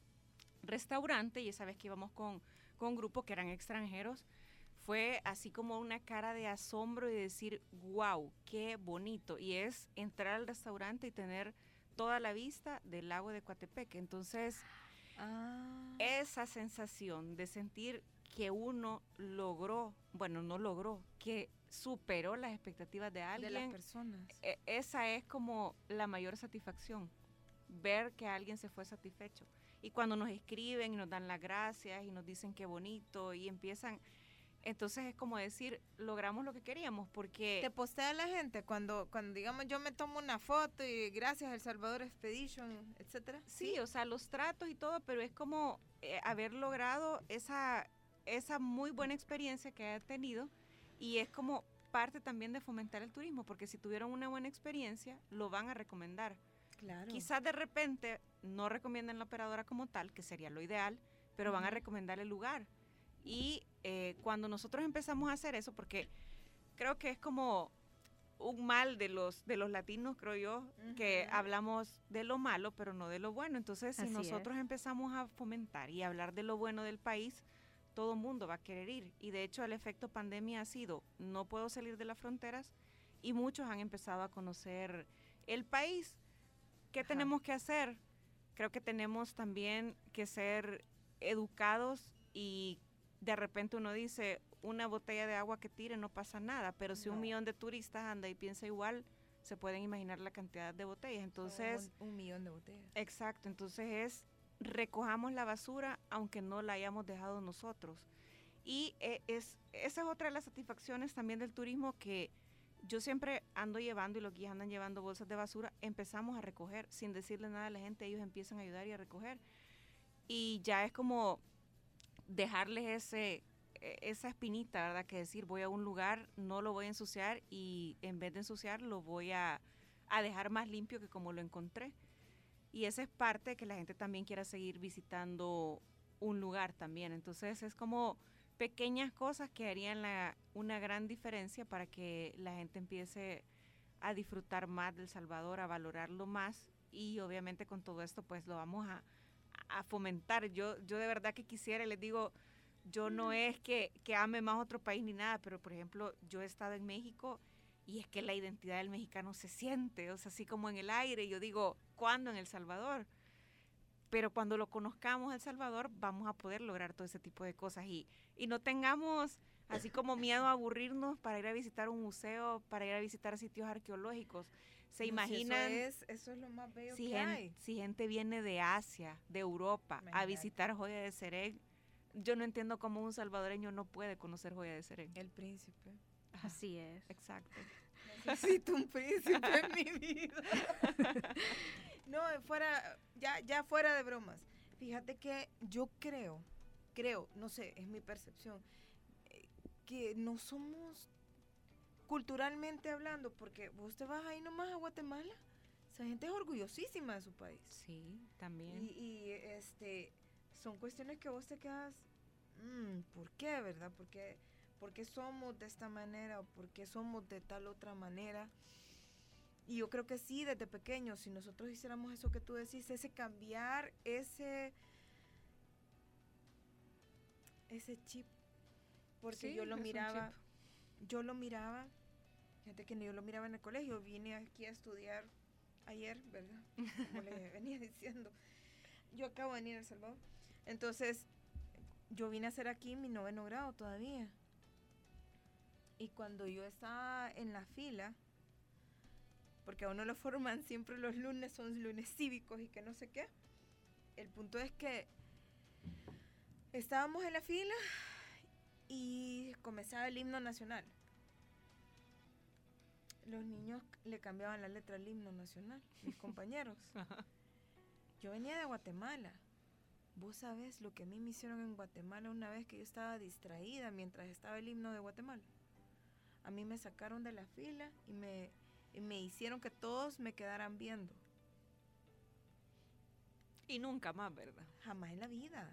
restaurante y esa vez que íbamos con, con un grupo que eran extranjeros, fue así como una cara de asombro y decir, wow, qué bonito. Y es entrar al restaurante y tener toda la vista del lago de Coatepeque. Entonces, ah. esa sensación de sentir que uno logró, bueno, no logró, que superó las expectativas de alguien. De las personas. E, esa es como la mayor satisfacción, ver que alguien se fue satisfecho. Y cuando nos escriben y nos dan las gracias y nos dicen qué bonito y empiezan, entonces es como decir, logramos lo que queríamos porque... Te postea la gente cuando, cuando digamos yo me tomo una foto y gracias El Salvador Expedition, etcétera. Sí, o sea, los tratos y todo, pero es como eh, haber logrado esa, esa muy buena experiencia que ha tenido y es como parte también de fomentar el turismo, porque si tuvieron una buena experiencia, lo van a recomendar. Claro. Quizás de repente no recomienden la operadora como tal, que sería lo ideal, pero van a recomendar el lugar. Y eh, cuando nosotros empezamos a hacer eso, porque creo que es como un mal de los de los latinos, creo yo, que hablamos de lo malo, pero no de lo bueno. Entonces, si nosotros empezamos a fomentar y hablar de lo bueno del país, todo mundo va a querer ir. Y de hecho el efecto pandemia ha sido, no puedo salir de las fronteras y muchos han empezado a conocer el país. ¿Qué tenemos que hacer? Creo que tenemos también que ser educados y de repente uno dice, una botella de agua que tire no pasa nada, pero si un millón de turistas anda y piensa igual, se pueden imaginar la cantidad de botellas. Entonces, un, un millón de botellas. Exacto, entonces es recojamos la basura aunque no la hayamos dejado nosotros. Y eh, es, esa es otra de las satisfacciones también del turismo que yo siempre ando llevando y los guías andan llevando bolsas de basura, empezamos a recoger sin decirle nada a la gente, ellos empiezan a ayudar y a recoger. Y ya es como dejarles ese, e, esa espinita, ¿verdad? Que decir, voy a un lugar, no lo voy a ensuciar y en vez de ensuciar lo voy a, a dejar más limpio que como lo encontré. Y esa es parte de que la gente también quiera seguir visitando un lugar también. Entonces es como pequeñas cosas que harían la, una gran diferencia para que la gente empiece a disfrutar más del Salvador, a valorarlo más y obviamente con todo esto pues lo vamos a, a fomentar. Yo, yo de verdad que quisiera, les digo, yo no es que, que ame más otro país ni nada, pero por ejemplo yo he estado en México y es que la identidad del mexicano se siente, o sea, así como en el aire. Yo digo, ¿cuándo en El Salvador? Pero cuando lo conozcamos El Salvador, vamos a poder lograr todo ese tipo de cosas y, y no tengamos así como miedo a aburrirnos para ir a visitar un museo, para ir a visitar sitios arqueológicos. ¿Se imaginan? eso, es, eso es lo más bello si que gente, hay. Si gente viene de Asia, de Europa, a visitar Joya de Serén, yo no entiendo cómo un salvadoreño no puede conocer Joya de Serén. El príncipe. Así es. Exacto. Necesito un príncipe en mi vida. no, fuera, ya, ya fuera de bromas. Fíjate que yo creo, creo, no sé, es mi percepción, eh, que no somos culturalmente hablando, porque vos te vas ahí nomás a Guatemala, esa gente es orgullosísima de su país. Sí, también. Y, este, son cuestiones que vos te quedas, mm, ¿por qué, verdad? Porque por qué somos de esta manera o por qué somos de tal otra manera. Y yo creo que sí, desde pequeños, si nosotros hiciéramos eso que tú decís, ese cambiar, ese, ese chip, porque yo lo miraba, yo lo miraba, gente que yo lo miraba en el colegio, vine aquí a estudiar ayer, ¿verdad? Como le venía diciendo. Yo acabo de venir a El Salvador. Entonces, yo vine a hacer aquí mi noveno grado todavía Y cuando yo estaba en la fila, porque a uno lo forman siempre los lunes, son lunes cívicos y que no sé qué. El punto es que estábamos en la fila y comenzaba el himno nacional. Los niños le cambiaban la letra al himno nacional, mis compañeros. Yo venía de Guatemala. Vos sabés lo que a mí me hicieron en Guatemala una vez que yo estaba distraída mientras estaba el himno de Guatemala. A mí me sacaron de la fila y me, me hicieron que todos me quedaran viendo. Y nunca más, ¿verdad? Jamás en la vida.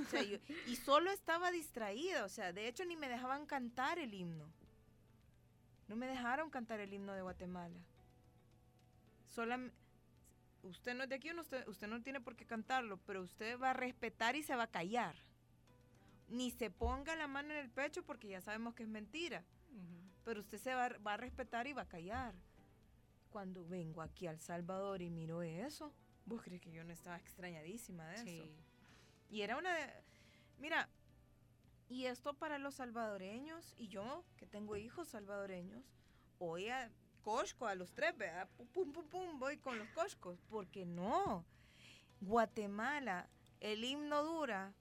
O sea, yo- y solo estaba distraída, o sea, de hecho ni me dejaban cantar el himno. No me dejaron cantar el himno de Guatemala. Solam- usted no es de aquí, usted, usted no tiene por qué cantarlo, pero usted va a respetar y se va a callar. Ni se ponga la mano en el pecho porque ya sabemos que es mentira, pero usted se va, va a respetar y va a callar. Cuando vengo aquí al Salvador y miro eso, ¿vos crees que yo no estaba extrañadísima de eso? Sí. Y era una de... Mira, y esto para los salvadoreños, y yo que tengo hijos salvadoreños, voy a Costco a los tres, ¿verdad? Pum, pum, pum, voy con los Costcos. Porque no. Guatemala, el himno dura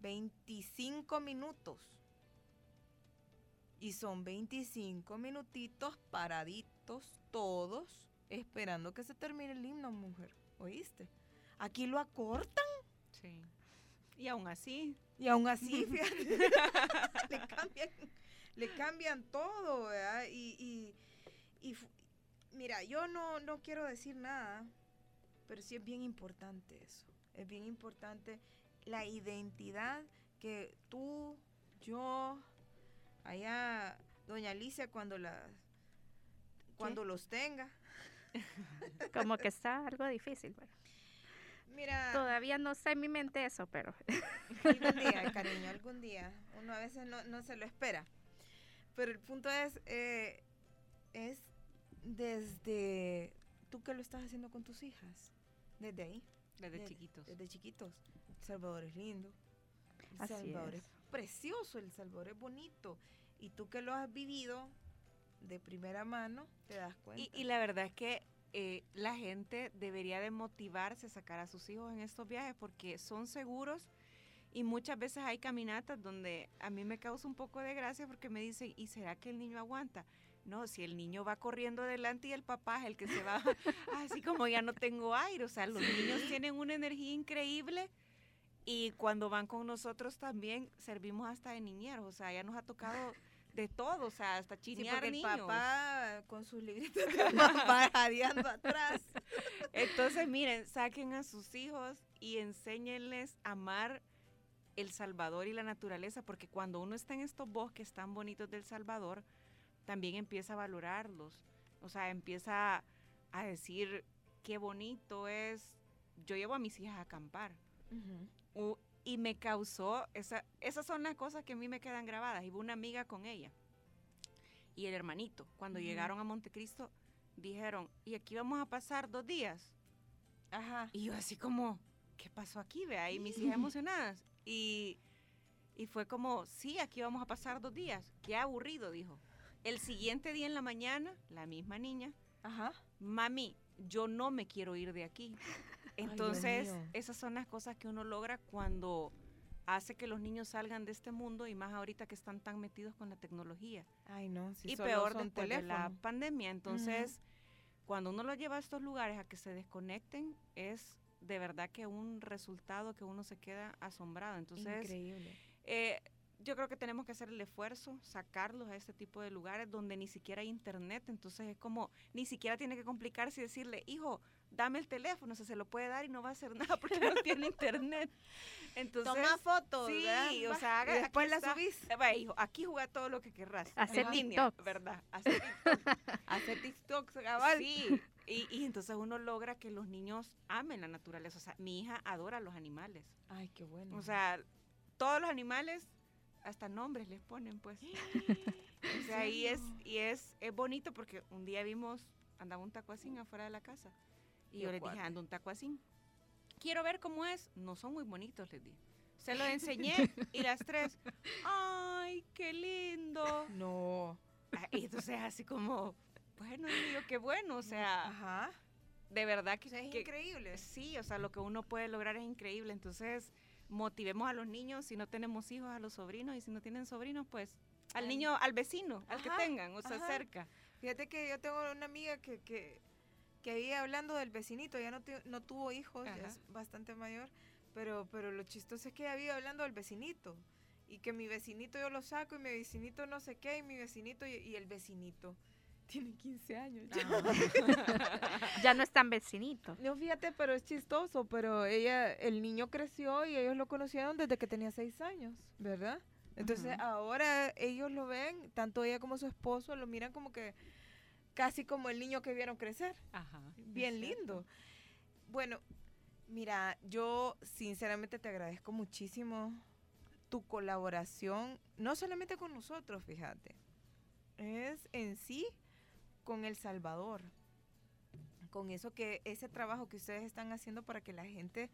25 minutos. Y son 25 minutitos paraditos todos, esperando que se termine el himno, mujer. ¿Oíste? Aquí lo acortan. Sí. Y aún así, Y aún así, fíjate, le cambian, le cambian todo, ¿verdad? Y, y, y mira, yo no, no quiero decir nada, pero sí es bien importante eso. Es bien importante la identidad que tú, yo, allá, doña Alicia, cuando la cuando los tenga. Como que está algo difícil. pero Mira, Todavía no está en mi mente eso, pero algún día, cariño, algún día. Uno a veces no, no se lo espera. Pero el punto es, eh, es desde tú que lo estás haciendo con tus hijas, desde ahí, desde De- chiquitos. desde chiquitos. El Salvador es lindo. El Así Salvador es. es precioso, El Salvador es bonito. Y tú que lo has vivido de primera mano, te das cuenta. Y, y la verdad es que eh, la gente debería de motivarse a sacar a sus hijos en estos viajes porque son seguros y muchas veces hay caminatas donde a mí me causa un poco de gracia porque me dicen, ¿y será que el niño aguanta? No, si el niño va corriendo adelante y el papá es el que se va, así como ya no tengo aire, o sea, los niños tienen una energía increíble y cuando van con nosotros también servimos hasta de niñeros, o sea, ya nos ha tocado de todo, o sea, hasta Sí, chinear porque el niños. papá con sus libritos jadeando atrás. Entonces, miren, saquen a sus hijos y enséñenles a amar El Salvador y la naturaleza, porque cuando uno está en estos bosques tan bonitos del Salvador, también empieza a valorarlos. O sea, empieza a decir qué bonito es. Yo llevo a mis hijas a acampar. Y me causó, esa, esas son las cosas que a mí me quedan grabadas. Iba una amiga con ella y el hermanito. Cuando llegaron a Montecristo, dijeron, y aquí vamos a pasar dos días. Ajá. Y yo así como, ¿qué pasó aquí? Vea, y mis hijas emocionadas. Y, y fue como, sí, aquí vamos a pasar dos días. Qué aburrido, dijo. El siguiente día en la mañana, la misma niña, Ajá. mami, yo no me quiero ir de aquí. Entonces, esas son las cosas que uno logra cuando hace que los niños salgan de este mundo y más ahorita que están tan metidos con la tecnología. Ay, no. Si y solo peor son después de la teléfono. pandemia. Entonces, cuando uno los lleva a estos lugares a que se desconecten, es de verdad que un resultado que uno se queda asombrado. Entonces, Increíble. eh, yo creo que tenemos que hacer el esfuerzo, sacarlos a este tipo de lugares donde ni siquiera hay internet, entonces es como, ni siquiera tiene que complicarse y decirle, hijo, dame el teléfono, o sea, se lo puede dar y no va a hacer nada porque no tiene internet. Entonces, Toma fotos, sí, ¿verdad? o sea, haga- después la está. subís. eh, va, hijo, aquí juega todo lo que querrás. Hacer línea, TikToks. ¿verdad? Hacer TikTok. Hacer TikToks, cabal. Sí, y, y entonces uno logra que los niños amen la naturaleza. O sea, mi hija adora los animales. Ay, qué bueno. O sea, todos los animales, hasta nombres les ponen, pues. O sea, y es, y es, es bonito porque un día vimos, andaba un tacuacín afuera de la casa. Y Qué yo les dije, anda un tacuacín. Quiero ver cómo es. No son muy bonitos, les dije. Se los enseñé y las tres, ¡ay, qué lindo! no. Ah, y entonces así como, bueno, digo, qué bueno, o sea, Ajá. de verdad que, O sea, es que- increíble. Sí, o sea, lo que uno puede lograr es increíble. Entonces, motivemos a los niños, si no tenemos hijos, a los sobrinos, y si no tienen sobrinos, pues al niño, al vecino, al que tengan, o sea, ajá. cerca. Fíjate que yo tengo una amiga que, que, que ahí hablando del vecinito, ya no, no tuvo hijos, ya es bastante mayor, pero, pero lo chistoso es que vive hablando del vecinito. Y que mi vecinito yo lo saco y mi vecinito no sé qué, y mi vecinito y, y el vecinito. Tiene 15 años. ya. Ya no es tan vecinito. No, fíjate, pero es chistoso, pero ella, el niño creció y ellos lo conocieron desde que tenía seis años, ¿verdad? Entonces ahora ellos lo ven, tanto ella como su esposo, lo miran como que casi como el niño que vieron crecer. Ajá. Bien lindo. Bueno, mira, yo sinceramente te agradezco muchísimo tu colaboración, no solamente con nosotros, fíjate, es en sí con El Salvador, con eso que ese trabajo que ustedes están haciendo para que la gente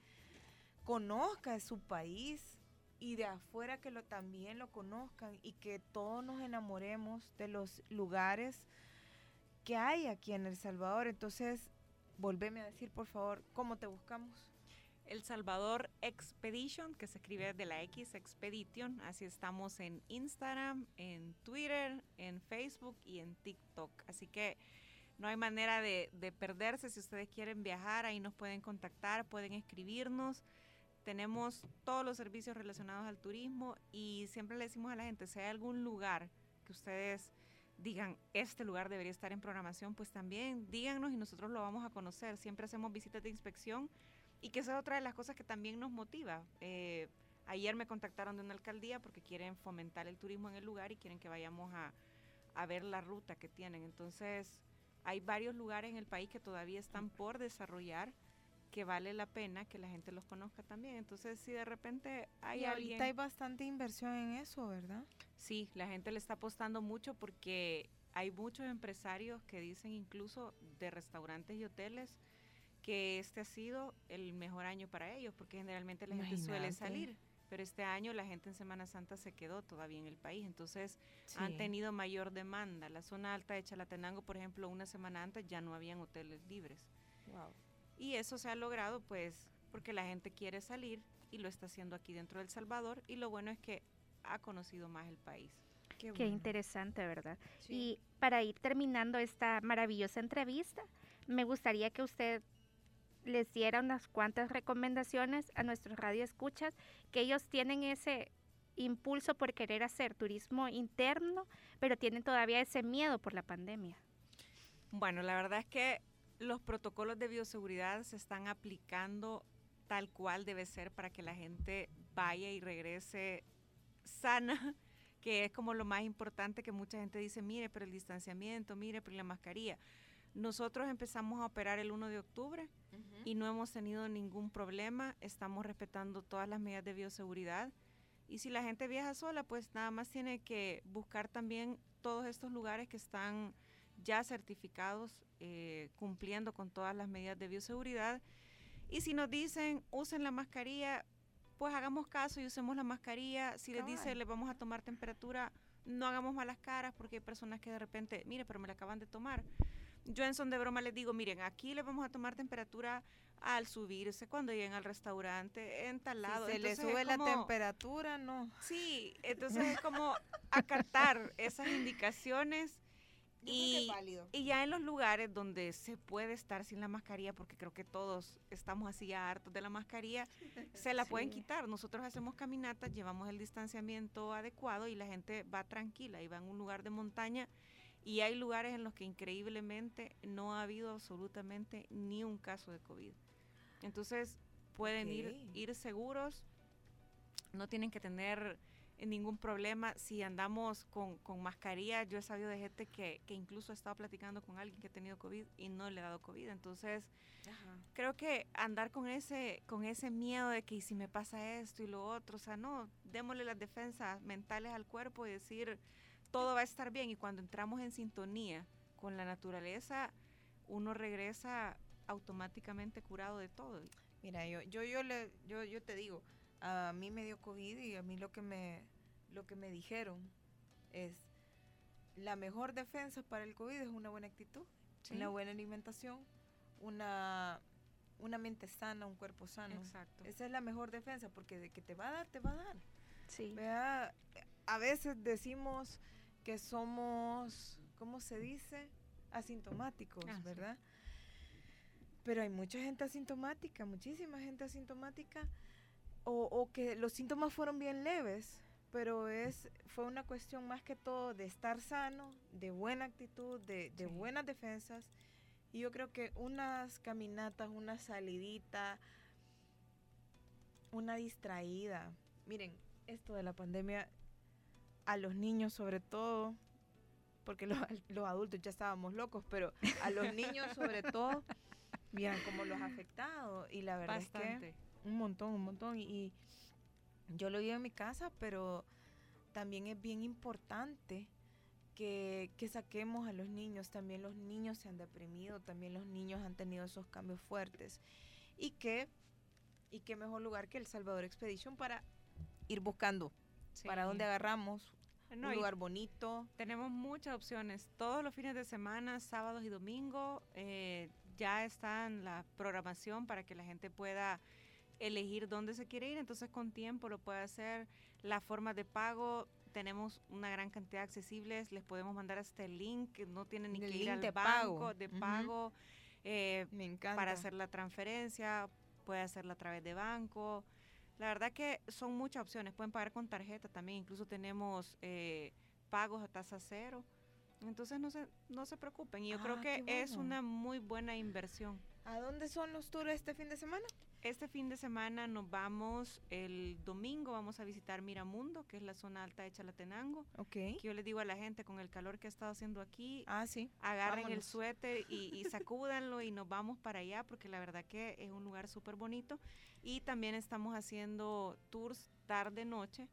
conozca su país y de afuera que lo también lo conozcan y que todos nos enamoremos de los lugares que hay aquí en El Salvador. Entonces, volveme a decir, por favor, ¿cómo te buscamos? El Salvador Expedition, que se escribe de la X Expedition. Así estamos en Instagram, en Twitter, en Facebook y en TikTok. Así que no hay manera de, de perderse. Si ustedes quieren viajar, ahí nos pueden contactar, pueden escribirnos. Tenemos todos los servicios relacionados al turismo y siempre le decimos a la gente, si hay algún lugar que ustedes digan, este lugar debería estar en programación, pues también díganos y nosotros lo vamos a conocer. Siempre hacemos visitas de inspección y que esa es otra de las cosas que también nos motiva. Eh, ayer me contactaron de una alcaldía porque quieren fomentar el turismo en el lugar y quieren que vayamos a, a ver la ruta que tienen. Entonces, hay varios lugares en el país que todavía están por desarrollar que vale la pena que la gente los conozca también. Entonces, si de repente hay y alguien... ahorita hay bastante inversión en eso, ¿verdad? Sí, la gente le está apostando mucho porque hay muchos empresarios que dicen incluso de restaurantes y hoteles que este ha sido el mejor año para ellos porque generalmente la gente suele salir. Pero este año la gente en Semana Santa se quedó todavía en el país, entonces han tenido mayor demanda. La zona alta de Chalatenango, por ejemplo, una semana antes ya no habían hoteles libres. Wow. Y eso se ha logrado pues porque la gente quiere salir y lo está haciendo aquí dentro de El Salvador y lo bueno es que ha conocido más el país. Qué, Qué bueno. interesante, ¿verdad? Sí. Y para ir terminando esta maravillosa entrevista, me gustaría que usted les diera unas cuantas recomendaciones a nuestros radioescuchas, que ellos tienen ese impulso por querer hacer turismo interno, pero tienen todavía ese miedo por la pandemia. Bueno, la verdad es que los protocolos de bioseguridad se están aplicando tal cual debe ser para que la gente vaya y regrese sana, que es como lo más importante que mucha gente dice, mire, pero el distanciamiento, mire, pero la mascarilla. Nosotros empezamos a operar el 1 de octubre y no hemos tenido ningún problema, estamos respetando todas las medidas de bioseguridad. Y si la gente viaja sola, pues nada más tiene que buscar también todos estos lugares que están ya certificados, eh, cumpliendo con todas las medidas de bioseguridad. Y si nos dicen, usen la mascarilla, pues hagamos caso y usemos la mascarilla. Si les dice, Cabal. le vamos a tomar temperatura, no hagamos malas caras porque hay personas que de repente, mire, pero me la acaban de tomar. Yo en son de broma les digo, miren, aquí les vamos a tomar temperatura al subirse, cuando lleguen al restaurante, en tal lado. Si se le Entonces, es sube la como- temperatura, no. Sí, entonces es como acatar esas indicaciones y, y ya en los lugares donde se puede estar sin la mascarilla, porque creo que todos estamos así ya hartos de la mascarilla, se la pueden quitar. Nosotros hacemos caminatas, llevamos el distanciamiento adecuado y la gente va tranquila y va en un lugar de montaña. Y hay lugares en los que increíblemente no ha habido absolutamente ni un caso de COVID. Entonces pueden ir, ir seguros, no tienen que tener ningún problema. Si andamos con, con mascarilla, yo he sabido de gente que, que incluso ha estado platicando con alguien que ha tenido COVID y no le ha dado COVID. Entonces, creo que andar con ese, con ese miedo de que "¿Y si me pasa esto y lo otro, o sea, no, démosle las defensas mentales al cuerpo y decir, todo va a estar bien. Y cuando entramos en sintonía con la naturaleza, uno regresa automáticamente curado de todo. Mira, yo, yo, yo, le, yo, yo te digo, a mí me dio COVID y a mí lo que me, lo que me dijeron es, la mejor defensa para el COVID es una buena actitud, una buena alimentación, una, una mente sana, un cuerpo sano. Exacto. Esa es la mejor defensa, porque de que te va a dar, te va a dar. Sí. Vea, a veces decimos que somos, ¿cómo se dice? Asintomáticos, Ah, sí. ¿verdad? Pero hay mucha gente asintomática, muchísima gente asintomática, o, o que los síntomas fueron bien leves, pero es fue una cuestión más que todo de estar sano, de buena actitud, de, de Sí. buenas defensas. Y yo creo que unas caminatas, una salidita, una distraída. Miren, esto de la pandemia, a los niños sobre todo, porque los, los adultos ya estábamos locos, pero a los niños sobre todo, vieran cómo los ha afectado. Y la verdad es que un montón, un montón. Y, y yo lo vivo en mi casa, pero también es bien importante que, que saquemos a los niños. También los niños se han deprimido, también los niños han tenido esos cambios fuertes. Y que, y qué mejor lugar que el Salvador Expedition para ir buscando para Sí. dónde agarramos No, un lugar bonito. Tenemos muchas opciones. Todos los fines de semana, sábados y domingos, eh, ya está en la programación para que la gente pueda elegir dónde se quiere ir. Entonces, con tiempo lo puede hacer. Las formas de pago, tenemos una gran cantidad accesibles. Les podemos mandar hasta el link. No tienen ni El que ir al de banco pago. de pago. eh, Me encanta. para hacer la transferencia, puede hacerla a través de banco. La verdad que son muchas opciones. Pueden pagar con tarjeta también. Incluso tenemos eh, pagos a tasa cero. Entonces no se, no se preocupen. Y yo creo Ah, que es una muy buena inversión. ¿A dónde son los tours este fin de semana? Este fin de semana nos vamos, el domingo vamos a visitar Miramundo, que es la zona alta de Chalatenango. Ok. Que yo les digo a la gente, con el calor que ha estado haciendo aquí, Ah, sí. agarren el suéter y, y sacúdanlo y nos vamos para allá porque la verdad que es un lugar súper bonito y también estamos haciendo tours tarde noche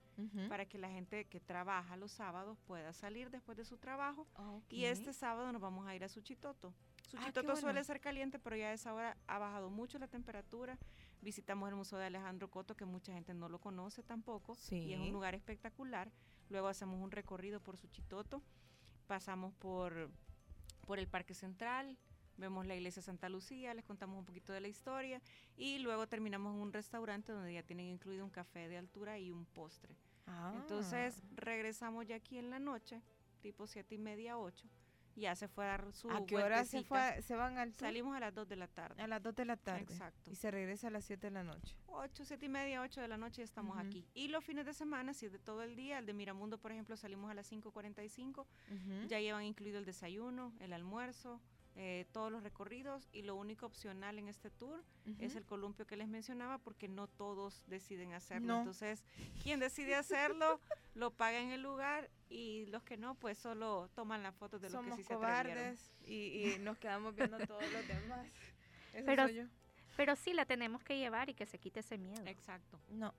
para que la gente que trabaja los sábados pueda salir después de su trabajo y Ok. este sábado nos vamos a ir a Suchitoto. Ah, Suchitoto bueno. suele ser caliente pero ya a esa hora ha bajado mucho la temperatura. Visitamos el Museo de Alejandro Coto que mucha gente no lo conoce tampoco y es Sí. un lugar espectacular. Luego hacemos un recorrido por Suchitoto, pasamos por, por el Parque Central, vemos la iglesia Santa Lucía, les contamos un poquito de la historia y luego terminamos en un restaurante donde ya tienen incluido un café de altura y un postre. Ah. Entonces regresamos ya aquí en la noche, tipo siete y media, ocho, ya se fue a dar su ¿a qué hora se, fue, se van al tour? Salimos a las 2 de la tarde. A las 2 de la tarde. Exacto. Y se regresa a las 7 de la noche. 8, 7 y media, 8 de la noche ya estamos Ujú. aquí. Y los fines de semana, si es de todo el día, el de Miramundo, por ejemplo, salimos a las 5.45, ya llevan incluido el desayuno, el almuerzo, eh, todos los recorridos y lo único opcional en este tour es el columpio que les mencionaba porque no todos deciden hacerlo. No. Entonces, quien decide hacerlo, lo paga en el lugar y los que no, pues solo toman las fotos de los Somos que sí se atrevieron. cobardes y, y nos quedamos viendo todos los demás. Eso Pero- soy yo. Pero sí la tenemos que llevar y que se quite ese miedo. Exacto. No.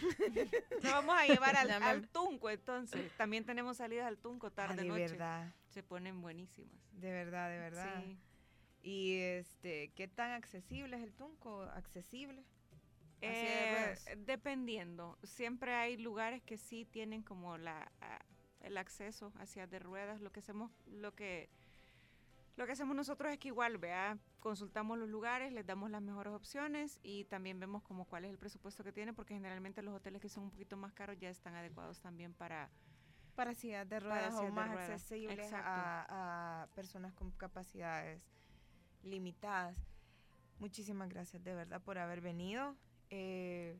Nos vamos a llevar al, Tunco entonces. También tenemos salidas al Tunco Ah, tarde de noche. verdad. Se ponen buenísimas. De verdad, de verdad. Sí. Y este, ¿qué tan accesible es el Tunco? ¿Accesible? De Eh, dependiendo. Siempre hay lugares que sí tienen como la ah, el acceso hacia de ruedas. Lo que hacemos, lo que lo que hacemos nosotros es que igual, vea, consultamos los lugares, les damos las mejores opciones y también vemos como cuál es el presupuesto que tienen, porque generalmente los hoteles que son un poquito más caros ya están adecuados también para Para sillas de ruedas o más ruedas. accesibles a, a personas con capacidades limitadas. Muchísimas gracias de verdad por haber venido. Eh,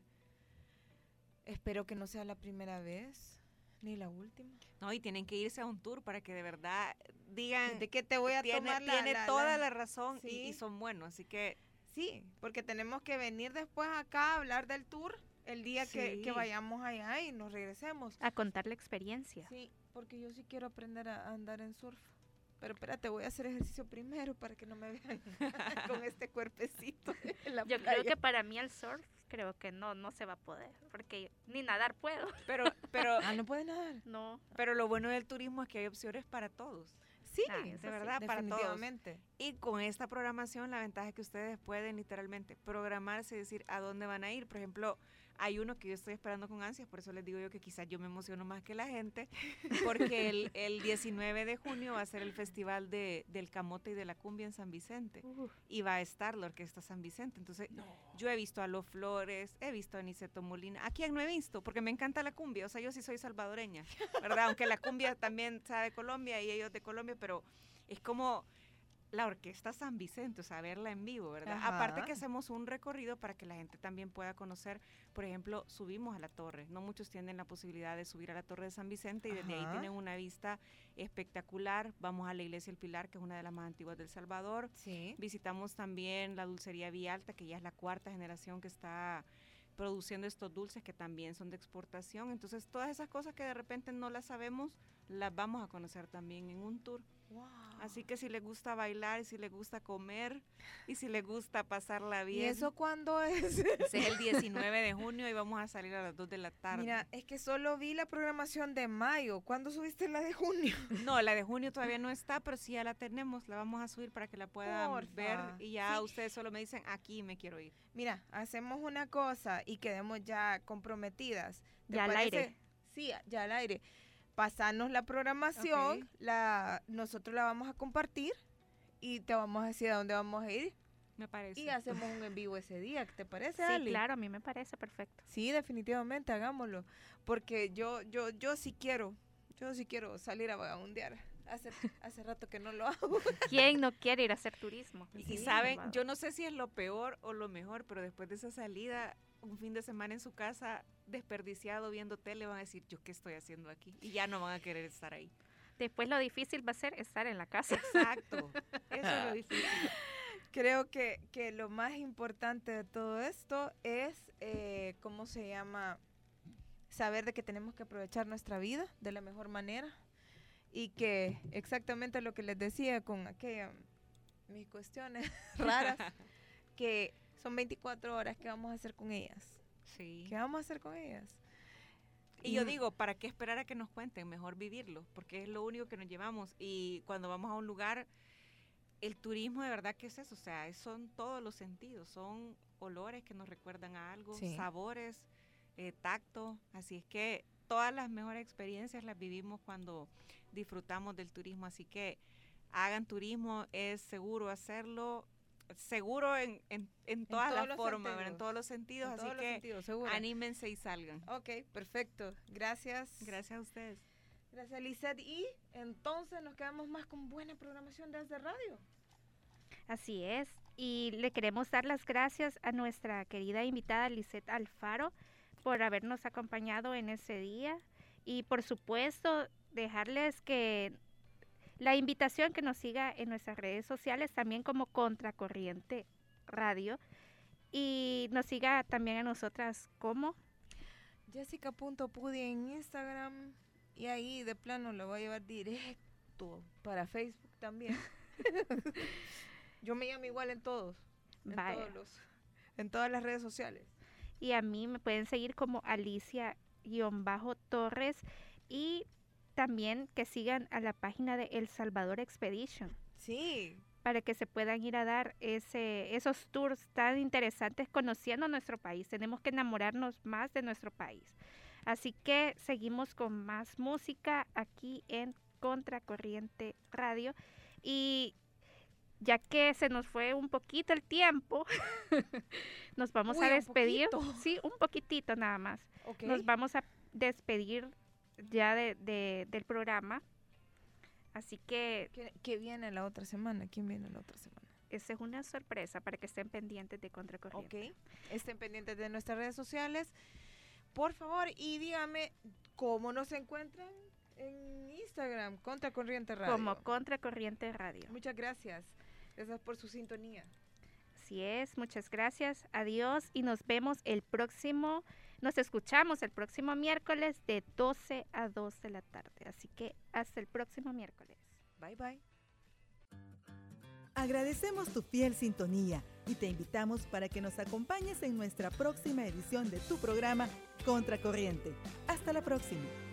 espero que no sea la primera vez ni la última. no y tienen que irse a un tour para que de verdad digan De que te voy a tiene, tomar la, tiene la- toda la- la razón y- y, Sí. son buenos, así que Sí, porque tenemos que venir después acá a hablar del tour el día que, que Sí. vayamos allá y nos regresemos. A contar la experiencia. Sí, porque yo sí quiero aprender a, a andar en surf. Pero espérate, voy a hacer ejercicio primero para que no me vean con este cuerpecito en la Yo creo playa. que para mí el surf creo que no, no se va a poder, porque ni nadar puedo. pero pero Ah, no puede nadar. No. pero lo bueno del turismo es que hay opciones para todos. Sí, Ah, de eso sí, verdad, para todos. definitivamente. Y con esta programación, la ventaja es que ustedes pueden literalmente programarse y decir a dónde van a ir. Por ejemplo, Hay uno que yo estoy esperando con ansias, por eso les digo yo que quizás yo me emociono más que la gente, porque el, el 19 de junio va a ser el festival de, del camote y de la cumbia en San Vicente. Y va a estar la Orquesta San Vicente. Entonces, yo he visto a Los Flores, he visto a Aniceto Molina. ¿A quién no he visto? Porque me encanta la cumbia. O sea, yo sí soy salvadoreña, ¿verdad? Aunque la cumbia también sabe de Colombia y ellos de Colombia, pero es como la Orquesta San Vicente, o sea, verla en vivo, ¿verdad? Aparte que hacemos un recorrido para que la gente también pueda conocer, por ejemplo, subimos a la torre. No muchos tienen la posibilidad de subir a la torre de San Vicente y desde ahí tienen una vista espectacular. Vamos a la iglesia El Pilar, que es una de las más antiguas del Salvador. Sí. Visitamos también la dulcería Vialta, que ya es la cuarta generación que está produciendo estos dulces que también son de exportación. Entonces, todas esas cosas que de repente no las sabemos, las vamos a conocer también en un tour. Así que si le gusta bailar, si le gusta comer y si le gusta pasarla bien. ¿Y eso cuándo es? es el 19 de junio y vamos a salir a las 2 de la tarde. Mira, es que solo vi la programación de mayo. ¿Cuándo subiste la de junio? No, la de junio todavía no está, pero sí ya la tenemos. La vamos a subir para que la puedan ver y ya ustedes solo me dicen, aquí me quiero ir. Mira, hacemos una cosa y quedemos ya comprometidas. Ya al aire. Sí, ya al aire pasarnos la programación, la, nosotros la vamos a compartir y te vamos a decir a dónde vamos a ir. Me parece. Y hacemos un en vivo ese día, ¿te parece, Sí, claro, a mí me parece perfecto. Sí, definitivamente, hagámoslo. Porque yo, yo, yo sí quiero, yo sí quiero salir a vagabundear. Hace, hace rato que no lo hago. ¿Quién no quiere ir a hacer turismo? y saben, yo no sé si es lo peor o lo mejor, pero después de esa salida un fin de semana en su casa desperdiciado viendo tele, van a decir, ¿yo qué estoy haciendo aquí? Y ya no van a querer estar ahí. Después lo difícil va a ser estar en la casa. Exacto, eso es lo difícil. Creo que, que lo más importante de todo esto es, eh, ¿cómo se llama? Saber de que tenemos que aprovechar nuestra vida de la mejor manera y que exactamente lo que les decía con aquellas mis cuestiones raras, que son 24 horas, ¿qué vamos a hacer con ellas? Sí. ¿Qué vamos a hacer con ellas? Y, yo digo, ¿para qué esperar a que nos cuenten? Mejor vivirlo, porque es lo único que nos llevamos. Y cuando vamos a un lugar, el turismo de verdad que es eso, o sea, son todos los sentidos, son olores que nos recuerdan a algo, sabores, eh, tacto, así es que todas las mejores experiencias las vivimos cuando disfrutamos del turismo, así que hagan turismo, es seguro hacerlo, seguro en, en, en todas las formas, en todos los sentidos, así que anímense y salgan. Ok, perfecto. Gracias. Gracias a ustedes. Gracias, Lizeth. Y entonces nos quedamos más con buena programación desde radio. Así es. Y le queremos dar las gracias a nuestra querida invitada Lisette Alfaro por habernos acompañado en ese día. Y por supuesto, dejarles que la invitación que nos siga en nuestras redes sociales, también como Contracorriente Radio. Y nos siga también a nosotras como Jessica.pudi en Instagram. Y ahí de plano lo voy a llevar directo para Facebook también. Yo me llamo igual en todos. En, todos los, en todas las redes sociales. Y a mí me pueden seguir como Alicia-Torres. Y también que sigan a la página de El Salvador Expedition. Sí. Para que se puedan ir a dar ese, esos tours tan interesantes conociendo nuestro país. Tenemos que enamorarnos más de nuestro país. Así que seguimos con más música aquí en Contracorriente Radio. Y ya que se nos fue un poquito el tiempo, nos vamos a despedir. Sí, un poquitito nada más. Nos vamos a despedir ya de, del programa. Así que... ¿Qué, viene la otra semana? ¿Quién viene la otra semana? Esa es una sorpresa para que estén pendientes de Contracorriente. Ok, estén pendientes de nuestras redes sociales. Por favor, y dígame cómo nos encuentran en Instagram, Contracorriente Radio. Como Contracorriente Radio. Muchas gracias. Gracias por su sintonía. Así es, muchas gracias. Adiós y nos vemos el próximo nos escuchamos el próximo miércoles de 12 a 2 de la tarde. Así que hasta el próximo miércoles. Bye bye. Agradecemos tu fiel sintonía y te invitamos para que nos acompañes en nuestra próxima edición de tu programa Contracorriente. Hasta la próxima.